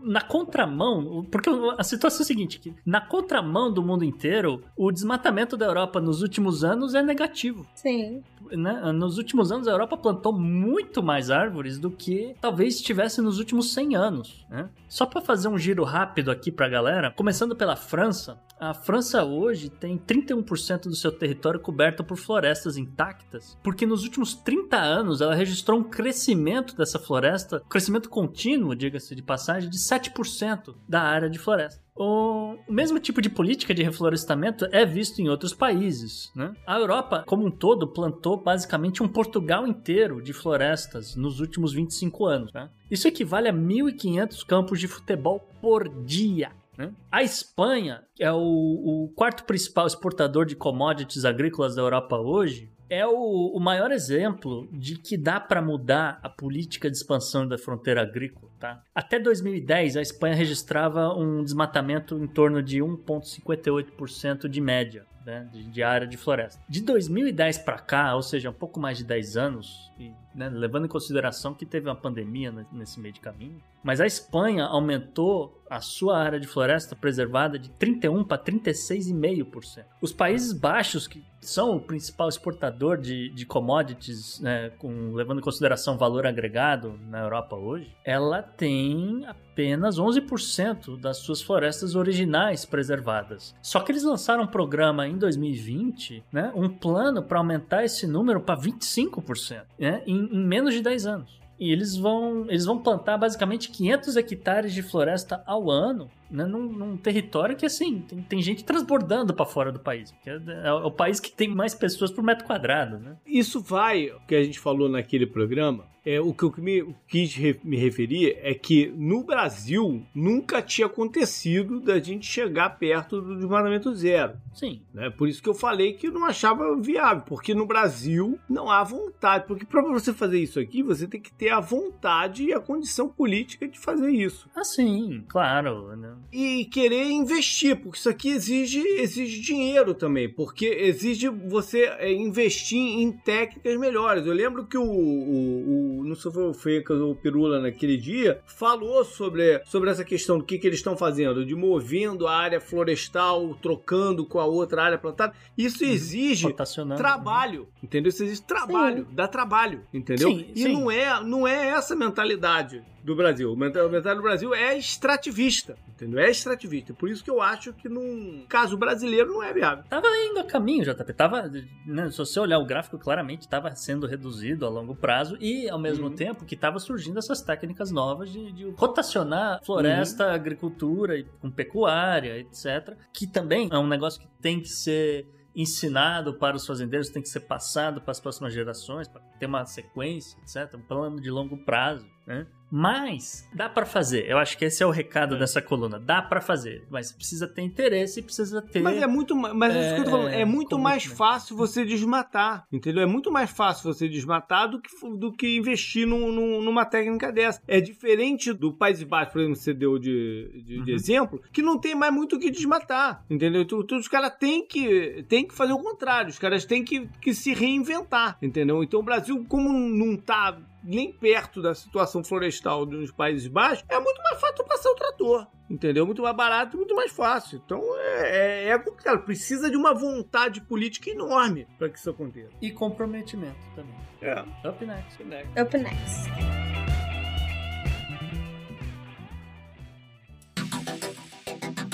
na contramão, porque a situação é a seguinte, que na contramão do mundo inteiro, o desmatamento da Europa nos últimos anos é negativo. Sim. Né? Nos últimos anos, a Europa plantou muito mais árvores do que talvez estivesse nos últimos 100 anos. Né? Só para fazer um giro rápido aqui para a galera, começando pela França, a França hoje tem 31% do seu território coberto por florestas intactas, porque nos últimos 30 anos ela registrou um crescimento dessa floresta, crescimento contínuo, diga-se de passagem, de 7% da área de floresta. O mesmo tipo de política de reflorestamento é visto em outros países. Né? A Europa, como um todo, plantou basicamente um Portugal inteiro de florestas nos últimos 25 anos. Né? Isso equivale a 1.500 campos de futebol por dia. Né? A Espanha é o, o quarto principal exportador de commodities agrícolas da Europa hoje é o, o maior exemplo de que dá para mudar a política de expansão da fronteira agrícola. Tá? Até 2010, a Espanha registrava um desmatamento em torno de 1,58% de média né, de, de, área de floresta. De 2010 para cá, ou seja, um pouco mais de 10 anos, e, né, levando em consideração que teve uma pandemia nesse meio de caminho, mas a Espanha aumentou a sua área de floresta preservada de 31 para 36,5%. Os Países Baixos, que são o principal exportador de, de commodities, né, com, levando em consideração valor agregado na Europa hoje, ela tem apenas 11% das suas florestas originais preservadas. Só que eles lançaram um programa em 2020, né, um plano para aumentar esse número para 25%, né, em, em menos de 10 anos. E eles vão, eles vão plantar basicamente 500 hectares de floresta ao ano né, num, num, território que, assim, tem, tem gente transbordando para fora do país. É, é, o país que tem mais pessoas por metro quadrado, né? Isso vai, o que a gente falou naquele programa, é, o que eu me, quis me referir é que no Brasil nunca tinha acontecido da gente chegar perto do desmatamento zero. Sim. Né? Por isso que eu falei que eu não achava viável, porque no Brasil não há vontade. Porque para você fazer isso aqui, você tem que ter a vontade e a condição política de fazer isso. Ah, sim, claro. Né? e querer investir, porque isso aqui exige, exige dinheiro também, porque exige você é, investir em técnicas melhores. Eu lembro que o, o, o não sei se foi o Fecas ou o Pirula naquele dia, falou sobre, sobre essa questão do que, que eles estão fazendo, de movendo a área florestal, trocando com a outra área plantada. Isso uhum. exige trabalho, entendeu? Isso exige trabalho, sim. dá trabalho, entendeu? Sim, e sim. Não, é, não é essa mentalidade do Brasil. A mentalidade do Brasil é extrativista, entendeu? É extrativista. Por isso que eu acho que num caso brasileiro não é viável. Tava indo a caminho, JP. Tava, né, se você olhar o gráfico, claramente estava sendo reduzido a longo prazo e, ao mesmo Uhum. tempo, que estava surgindo essas técnicas novas de, de rotacionar floresta, Uhum. agricultura e com pecuária, etc. Que também é um negócio que tem que ser ensinado para os fazendeiros, tem que ser passado para as próximas gerações, para ter uma sequência, etc. Um plano de longo prazo, né? Mas dá para fazer. Eu acho que esse é o recado dessa coluna. Dá para fazer, mas precisa ter interesse e precisa ter. Mas é muito, ma- mas é, isso que eu tô falando, é muito mais commitment. fácil você desmatar, entendeu? É muito mais fácil você desmatar do que, do que investir num- num- numa técnica dessa. É diferente do Países Baixos, por exemplo, que você deu de, de, de exemplo, que não tem mais muito o que desmatar, entendeu? Tu- os caras têm que, têm que fazer o contrário, os caras têm que, que se reinventar, entendeu? Então o Brasil, como não tá nem perto da situação florestal dos Países Baixos, é muito mais fácil passar o trator, entendeu? Muito mais barato e muito mais fácil. Então é, é, é complicado. Precisa de uma vontade política enorme para que isso aconteça. E comprometimento também. É. Up next. Up next.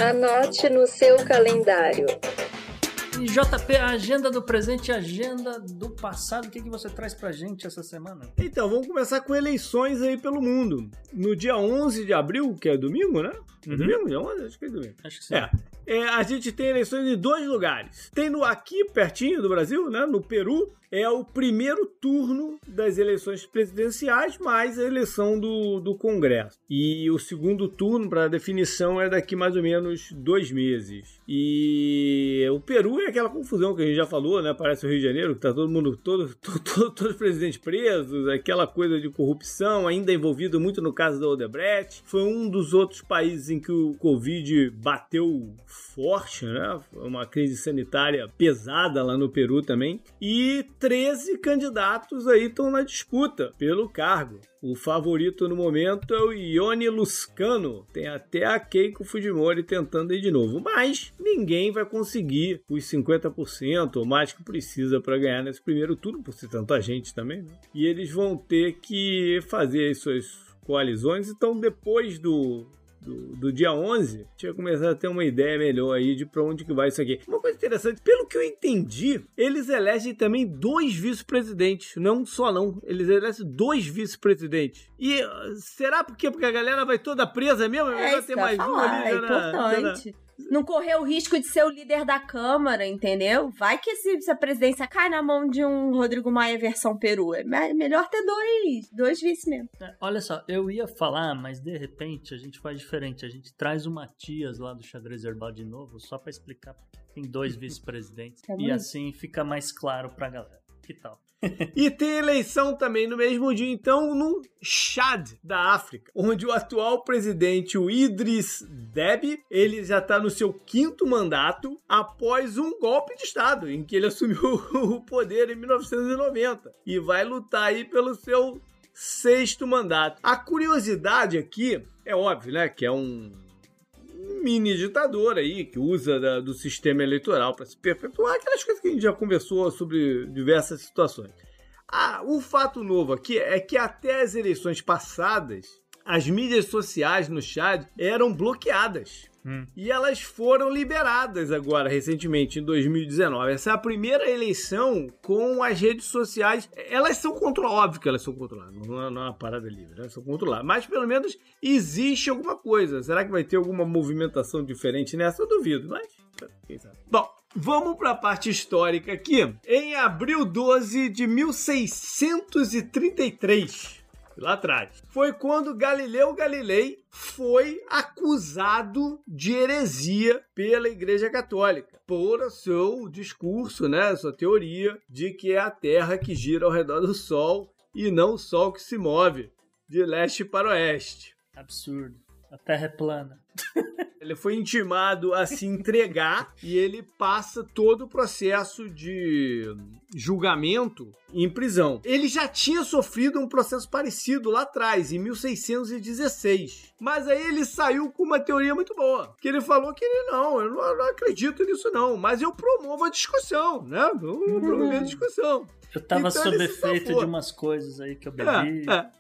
Anote no seu calendário. E JP, a agenda do presente e a agenda do passado, o que, que você traz pra gente essa semana? Então, vamos começar com eleições aí pelo mundo. No dia 11 de abril, que é domingo, né? É Uhum. domingo? Dia 11? Acho que é domingo. Acho que sim. É. É, a gente tem eleições em dois lugares. Tem no aqui, pertinho do Brasil, né? No Peru, é o primeiro turno das eleições presidenciais, mais a eleição do, do Congresso. E o segundo turno, para definição, é daqui mais ou menos dois meses. E o Peru é aquela confusão que a gente já falou, né? Parece o Rio de Janeiro, que tá todo mundo, todo, todo, todo- todos os presidentes presos, aquela coisa de corrupção, ainda envolvido muito no caso da Odebrecht. Foi um dos outros países em que o Covid bateu forte, né? Uma crise sanitária pesada lá no Peru também. E 13 candidatos aí estão na disputa pelo cargo. O favorito no momento é o Ione Luscano. Tem até a Keiko Fujimori tentando ir de novo. Mas ninguém vai conseguir os 50% ou mais que precisa para ganhar nesse primeiro turno, por ser tanta gente também. Né? E eles vão ter que fazer as suas coalizões. Então, depois do, do, do dia 11, a gente vai começar a ter uma ideia melhor aí de pra onde que vai isso aqui. Uma coisa interessante, pelo que eu entendi, eles elegem também dois vice-presidentes, não um só não, eles elegem dois vice-presidentes. E uh, será porque, porque a galera vai toda presa mesmo? É isso ter mais um ali. é na- importante. Não correr o risco de ser o líder da Câmara, entendeu? Vai que se, a presidência cai na mão de um Rodrigo Maia versão Peru. É me- melhor ter dois, dois vice mesmo. É, olha só, eu ia falar, mas de repente a gente faz diferente. A gente traz o Matias lá do xadrez herbal de novo, só pra explicar tem dois vice-presidentes. É e assim fica mais claro pra galera. Que tal? E tem eleição também no mesmo dia, então, no Chad, da África, onde o atual presidente, o Idris Deby, ele já está no seu quinto mandato após um golpe de Estado, em que ele assumiu o poder em 1990 e vai lutar aí pelo seu sexto mandato. A curiosidade aqui é óbvio, né, que é um mini ditador aí que usa da- do sistema eleitoral para se perpetuar, aquelas coisas que a gente já conversou sobre diversas situações. Ah, o fato novo aqui é que até as eleições passadas, as mídias sociais no Chad eram bloqueadas. E elas foram liberadas agora, recentemente, em 2019. Essa é a primeira eleição com as redes sociais. Elas são controladas, óbvio que elas são controladas, não é, não é uma parada livre, né? São controladas. Mas pelo menos existe alguma coisa. Será que vai ter alguma movimentação diferente nessa? Eu duvido, mas quem sabe. Bom, vamos para a parte histórica aqui. Em abril 12 de 1633 lá atrás. Foi quando Galileu Galilei foi acusado de heresia pela Igreja Católica por seu discurso, né, sua teoria de que é a Terra que gira ao redor do Sol e não o Sol que se move de leste para oeste. Absurdo. A Terra é plana. Ele foi intimado a se entregar e ele passa todo o processo de julgamento em prisão. Ele já tinha sofrido um processo parecido lá atrás, em 1616. Mas aí ele saiu com uma teoria muito boa. Que ele falou que ele não, eu não, eu não acredito nisso não, mas eu promovo a discussão, né? Eu promovo a discussão. Eu tava Então sob efeito de umas coisas aí que eu bebi. É, é.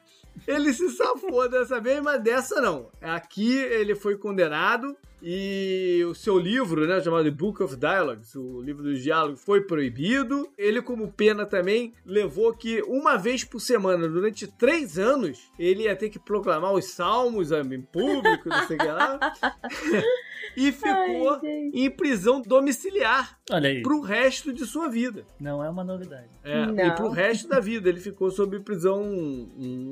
Ele se safou dessa vez, mas dessa não. Aqui ele foi condenado e o seu livro, né, chamado Book of Dialogues, o livro dos diálogos, foi proibido. Ele, como pena também, levou que uma vez por semana, durante três anos, ele ia ter que proclamar os salmos em público, não sei o que lá. e ficou Ai, em prisão domiciliar Olha aí. pro resto de sua vida. Não é uma novidade. É, Não. e pro resto da vida ele ficou sob prisão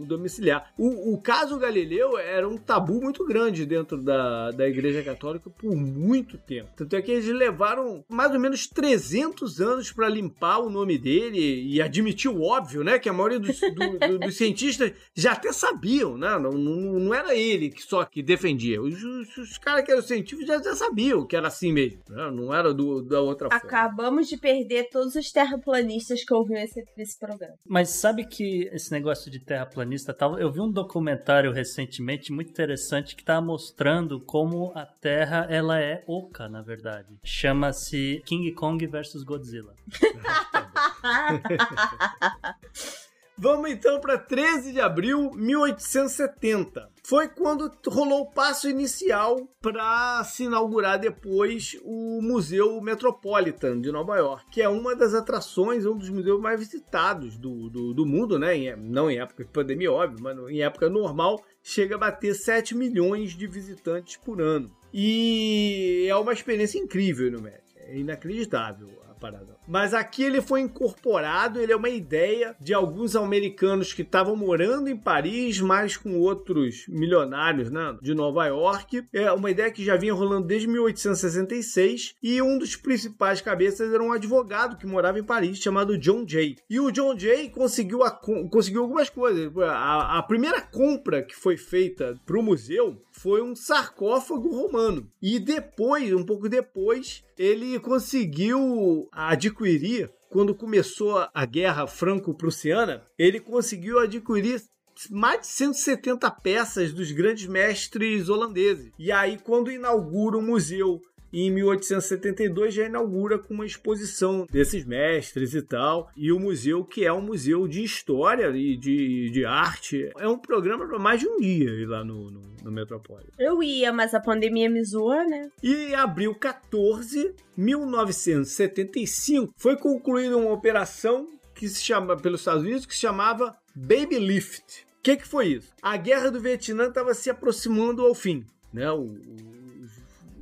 domiciliar. O, o caso Galileu era um tabu muito grande dentro da, da Igreja Católica por muito tempo. Tanto é que eles levaram mais ou menos 300 anos para limpar o nome dele e admitir o óbvio, né? Que a maioria dos, do- do- dos cientistas já até sabiam, né? Não, não, não era ele que só que defendia. Os, os, os caras que eram científicos já, já sabiam que era assim mesmo. né? Não era do, da outra forma. Acabamos de perder todos os terraplanistas que ouviram esse, esse programa. Mas sabe que esse negócio de terraplanista tal, eu vi um documentário recentemente muito interessante que tá mostrando como a Terra ela é oca, na verdade. Chama-se King Kong versus Godzilla. Vamos então para 13 de abril de 1870. Foi quando rolou o passo inicial para se inaugurar depois o Museu Metropolitan de Nova York, que é uma das atrações, um dos museus mais visitados do, do, do mundo, né? Em- não em época de pandemia, óbvio, mas em época normal chega a bater 7 milhões de visitantes por ano. E é uma experiência incrível no Met. É inacreditável parada. Mas aqui ele foi incorporado, ele é uma ideia de alguns americanos que estavam morando em Paris, mas com outros milionários né, de Nova York. É uma ideia que já vinha rolando desde 1866 e um dos principais cabeças era um advogado que morava em Paris chamado John Jay. E o John Jay conseguiu, a- conseguiu algumas coisas. A, a primeira compra que foi feita para o museu foi um sarcófago romano. E depois, um pouco depois, ele conseguiu adquirir, quando começou a guerra franco-prussiana, ele conseguiu adquirir mais de 170 peças dos grandes mestres holandeses. E aí, quando inaugura o museu em 1872 já inaugura com uma exposição desses mestres e tal. E o museu, que é um museu de história e de, de arte, é um programa para mais de um dia ir lá no, no, no Metropólio. Eu ia, mas a pandemia me zoou, né? E em abril 14, 1975, foi concluída uma operação que se chama pelos Estados Unidos que se chamava Baby Lift. O que, que foi isso? A guerra do Vietnã estava se aproximando ao fim, né? O-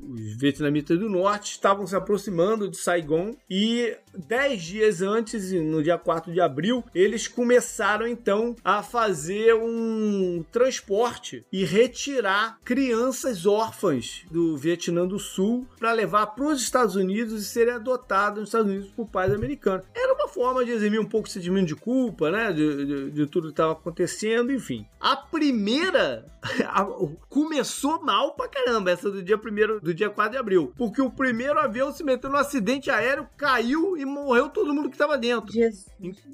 os, vietnamitas do norte estavam se aproximando de Saigon e dez dias antes, no dia 4 de abril, eles começaram então a fazer um transporte e retirar crianças órfãs do Vietnã do Sul para levar para os Estados Unidos e serem adotadas nos Estados Unidos por pais americanos. Era uma forma de eximir um pouco o sentimento de culpa, né? De, de- de tudo que estava acontecendo, enfim. A primeira começou mal pra caramba, essa do dia primeiro, do dia 4 de abril. Porque o primeiro avião se meteu num acidente aéreo, caiu e morreu todo mundo que estava dentro. Jesus.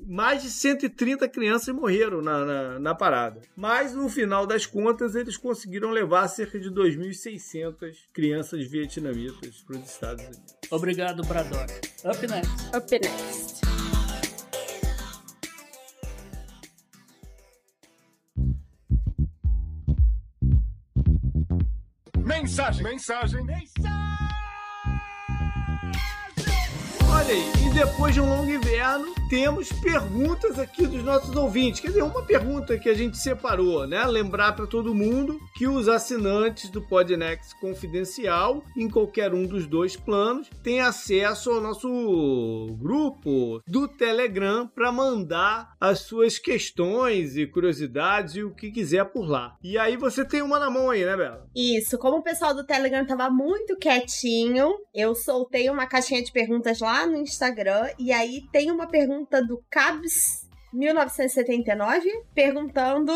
Mais de 130 crianças morreram na, na, na parada. Mas no final das contas, eles conseguiram levar cerca de 2.600 crianças vietnamitas para os Estados Unidos. Obrigado, Braddock. Up next. Up next. Mensagem. Mensagem. Olha aí, e depois de um longo inverno, temos perguntas aqui dos nossos ouvintes. Quer dizer, uma pergunta que a gente separou, né? Lembrar para todo mundo que os assinantes do Podnext Confidencial, em qualquer um dos dois planos, têm acesso ao nosso grupo do Telegram para mandar as suas questões e curiosidades e o que quiser por lá. E aí você tem uma na mão aí, né, Bela? Isso, como o pessoal do Telegram tava muito quietinho, eu soltei uma caixinha de perguntas lá no Instagram e aí tem uma pergunta do Cabs 1979 perguntando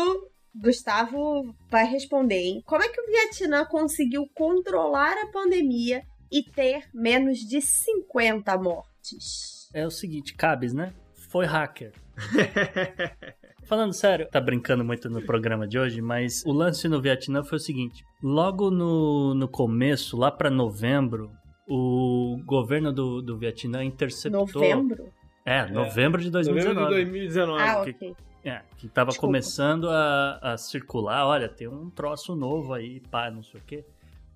Gustavo vai responder, hein? Como é que o Vietnã conseguiu controlar a pandemia e ter menos de 50 mortes? É o seguinte, Cabes, né? Foi hacker. Falando sério, tá brincando muito no programa de hoje, mas o lance no Vietnã foi o seguinte: logo no, no começo, lá pra novembro, o governo do, do Vietnã interceptou. Novembro? É, novembro de Novembro 2019. de 2019. Ah, que- ok. É, que tava Desculpa. começando a, a circular, olha, tem um troço novo aí, pá, não sei o quê.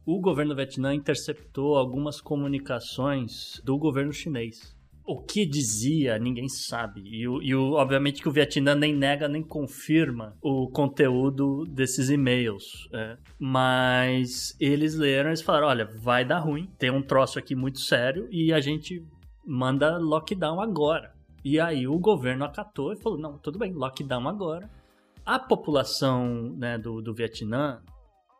O governo do Vietnã interceptou algumas comunicações do governo chinês. O que dizia, ninguém sabe. E, e obviamente que o Vietnã nem nega nem confirma o conteúdo desses e-mails. é. Mas eles leram e falaram: olha, vai dar ruim, tem um troço aqui muito sério e a gente manda lockdown agora. E aí o governo acatou e falou: não, tudo bem, lockdown agora. A população né, do, do Vietnã,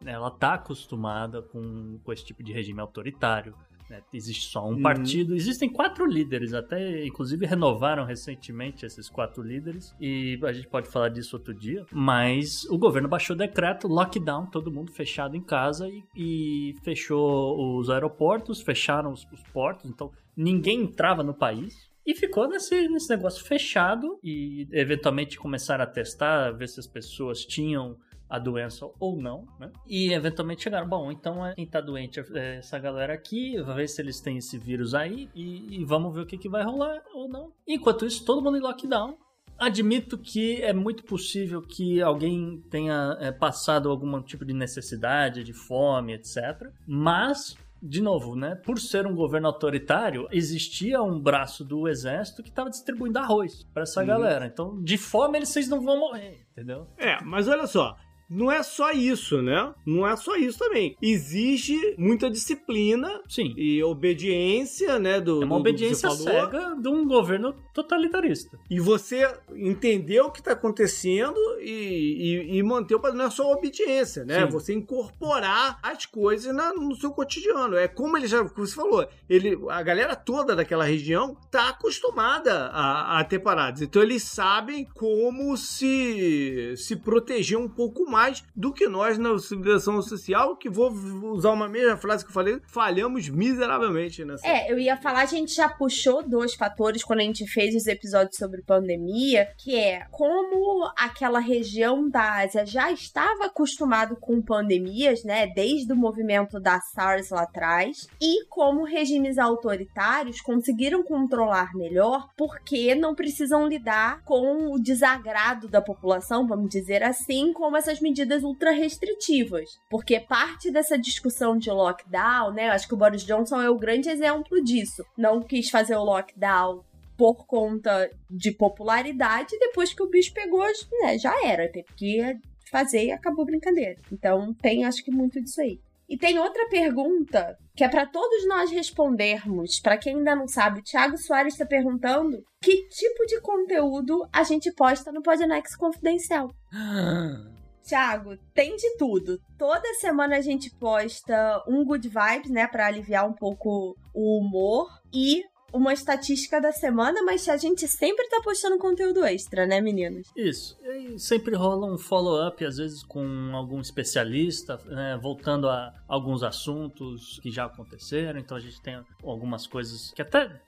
ela tá acostumada com, com esse tipo de regime autoritário. Né? Existe só um Uhum. partido, existem quatro líderes, até inclusive renovaram recentemente esses quatro líderes, e a gente pode falar disso outro dia. Mas o governo baixou decreto, lockdown, todo mundo fechado em casa e, e fechou os aeroportos, fecharam os, os portos, então ninguém entrava no país. E ficou nesse, nesse negócio fechado e eventualmente começaram a testar, ver se as pessoas tinham a doença ou não, né? E eventualmente chegaram, bom, então é, quem tá doente é essa galera aqui, vai ver se eles têm esse vírus aí e, e vamos ver o que, que vai rolar ou não. Enquanto isso, todo mundo em lockdown. Admito que é muito possível que alguém tenha é, passado algum tipo de necessidade, de fome, etc. Mas de novo, né? Por ser um governo autoritário, existia um braço do exército que estava distribuindo arroz para essa Uhum. galera. Então, de fome eles vocês não vão morrer, entendeu? É, mas olha só. Não é só isso, né? Não é só isso também. Exige muita disciplina Sim. e obediência, né? Do, É uma do- do obediência falou. cega de um governo totalitarista. E você entender o que está acontecendo e, e, e manter o padrão. Não é só obediência, né? Sim. Você incorporar as coisas na- no seu cotidiano. É como ele já, como você falou, ele, a galera toda daquela região tá acostumada a, a ter paradas. Então eles sabem como se, se proteger um pouco mais do que nós na civilização social, que vou usar uma mesma frase que eu falei, falhamos miseravelmente nessa. É, eu ia falar, a gente já puxou dois fatores quando a gente fez os episódios sobre pandemia, que é como aquela região da Ásia já estava acostumado com pandemias, né, desde o movimento da SARS lá atrás, e como regimes autoritários conseguiram controlar melhor porque não precisam lidar com o desagrado da população, vamos dizer assim, como essas medidas ultra restritivas. Porque parte dessa discussão de lockdown, né, acho que o Boris Johnson é o grande exemplo disso. Não quis fazer o lockdown por conta de popularidade, depois que o bicho pegou, né, já era, teve que fazer e acabou a brincadeira. Então tem, acho que muito disso aí. E tem outra pergunta que é para todos nós respondermos. Para quem ainda não sabe, o Thiago Soares está perguntando que tipo de conteúdo a gente posta no Podnext Confidencial. Tiago, tem de tudo. Toda semana a gente posta um good vibes, né, Pra aliviar um pouco o humor e uma estatística da semana, mas a gente sempre tá postando conteúdo extra, né, meninos? Isso. E sempre rola um follow-up, às vezes com algum especialista, né, voltando a alguns assuntos que já aconteceram. Então a gente tem algumas coisas que até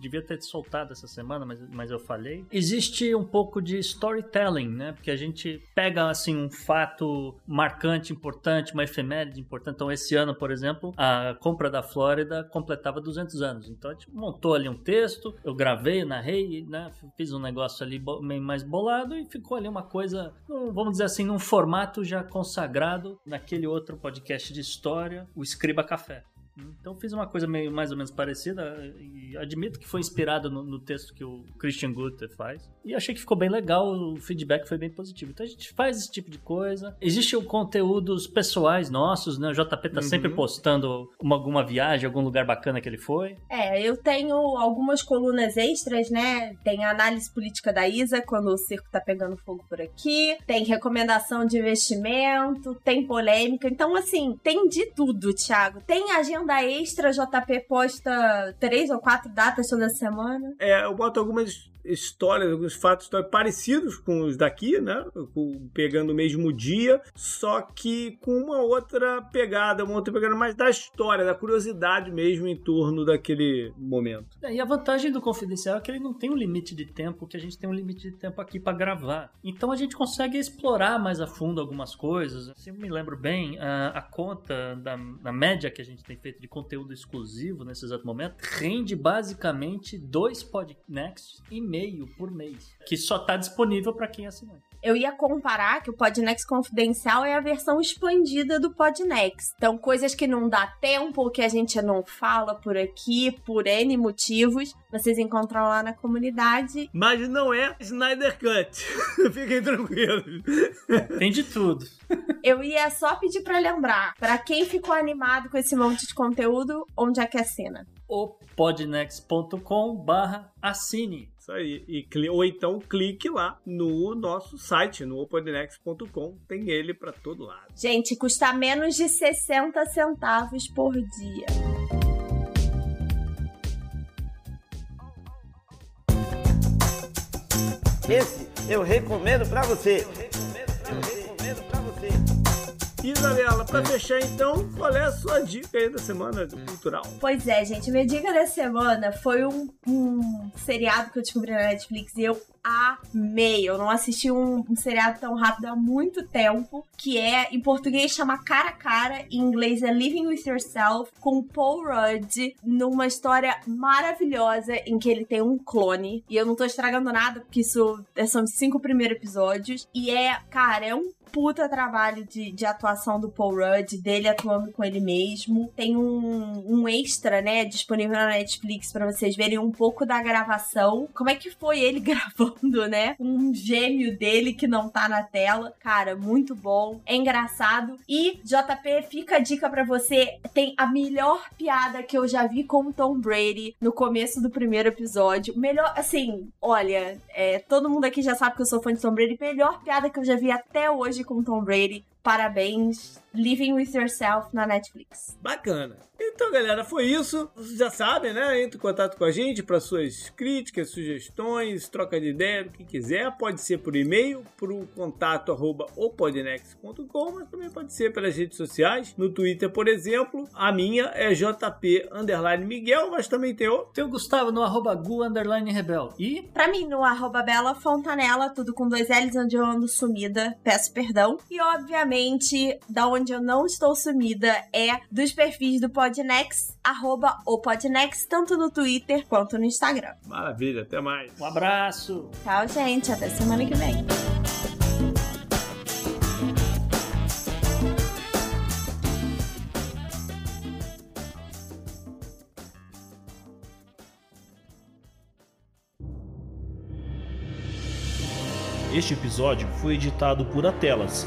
devia ter soltado essa semana, mas, mas eu falhei. Existe um pouco de storytelling, né? Porque a gente pega assim um fato marcante, importante, uma efeméride importante. Então esse ano, por exemplo, a compra da Flórida completava 200 anos. Então a gente montou ali um texto, eu gravei, narrei, né? Fiz um negócio ali meio mais bolado e ficou ali uma coisa, vamos dizer assim, num formato já consagrado naquele outro podcast de história, o Escriba Café. Então fiz uma coisa meio mais ou menos parecida e admito que foi inspirado no, no texto que o Christian Guter faz. E achei que ficou bem legal, o feedback foi bem positivo. Então a gente faz esse tipo de coisa. Existem conteúdos pessoais nossos, né? O JP tá Uhum. sempre postando uma, alguma viagem, algum lugar bacana que ele foi. É, eu tenho algumas colunas extras, né? Tem a análise política da Isa, quando o circo tá pegando fogo por aqui. Tem recomendação de investimento, tem polêmica. Então, assim, tem de tudo, Thiago. Tem agenda extra, JP posta três ou quatro datas toda semana. É, eu boto algumas histórias, alguns fatos parecidos com os daqui, né? Pegando o mesmo dia, só que com uma outra pegada, uma outra pegada mais da história, da curiosidade mesmo em torno daquele momento. É, E a vantagem do confidencial é que ele não tem um limite de tempo, que a gente tem um limite de tempo aqui pra gravar. Então a gente consegue explorar mais a fundo algumas coisas. Se eu me lembro bem, a, a conta da, da média que a gente tem feito de conteúdo exclusivo nesse exato momento rende basicamente dois podcasts e meio e-mail por mês, que só tá disponível para quem assinar. Eu ia comparar que o Podnext Confidencial é a versão expandida do Podnext. Então, coisas que não dá tempo, que a gente não fala por aqui, por N motivos, vocês encontram lá na comunidade. Mas não é Snyder Cut. Fiquem tranquilos. Tem de tudo. Eu ia só pedir para lembrar, para quem ficou animado com esse monte de conteúdo, onde é que é a cena? O podnext.com barra assine. Isso aí. E, ou então clique lá no nosso site, no opodnext.com. Tem ele para todo lado. Gente, custa menos de 60 centavos por dia. Esse eu recomendo para você. Isabela, para fechar então, qual é a sua dica aí da semana cultural? Pois é, gente, minha dica da semana foi um, um seriado que eu descobri na Netflix e eu amei. Eu não assisti um, um, seriado tão rápido há muito tempo, que é, em português, chama Cara a Cara, em inglês é Living With Yourself, com Paul Rudd, numa história maravilhosa em que ele tem um clone. E eu não tô estragando nada, porque isso são os cinco primeiros episódios. E é, cara, é um puta trabalho de, de atuação do Paul Rudd, dele atuando com ele mesmo. Tem um, um extra, né, disponível na Netflix para vocês verem um pouco da gravação. Como é que foi ele gravando, né? Um gêmeo dele que não tá na tela. Cara, muito bom. É engraçado. E, JP, fica a dica para você. Tem a melhor piada que eu já vi com o Tom Brady no começo do primeiro episódio. Melhor, assim, olha, é, todo mundo aqui já sabe que eu sou fã de Tom Brady. Melhor piada que eu já vi até hoje com Tom Brady. Parabéns. Living with Yourself na Netflix. Bacana. Então, galera, foi isso. Vocês já sabem, né? Entre em contato com a gente para suas críticas, sugestões, troca de ideia, o que quiser. Pode ser por e-mail, por um contato arroba opodnex.com, mas também pode ser pelas redes sociais. No Twitter, por exemplo, a minha é JP Miguel, mas também tem o... Tem o Gustavo no arroba Gu underline Rebel. E? Pra mim, no arroba Bela Fontanella, tudo com dois L's onde eu ando sumida, peço perdão. E, obviamente, da onde eu não estou sumida é dos perfis do Podnext, arroba o Podnext, tanto no Twitter quanto no Instagram. Maravilha, até mais. Um abraço. Tchau, gente. Até semana que vem. Este episódio foi editado por Atelas,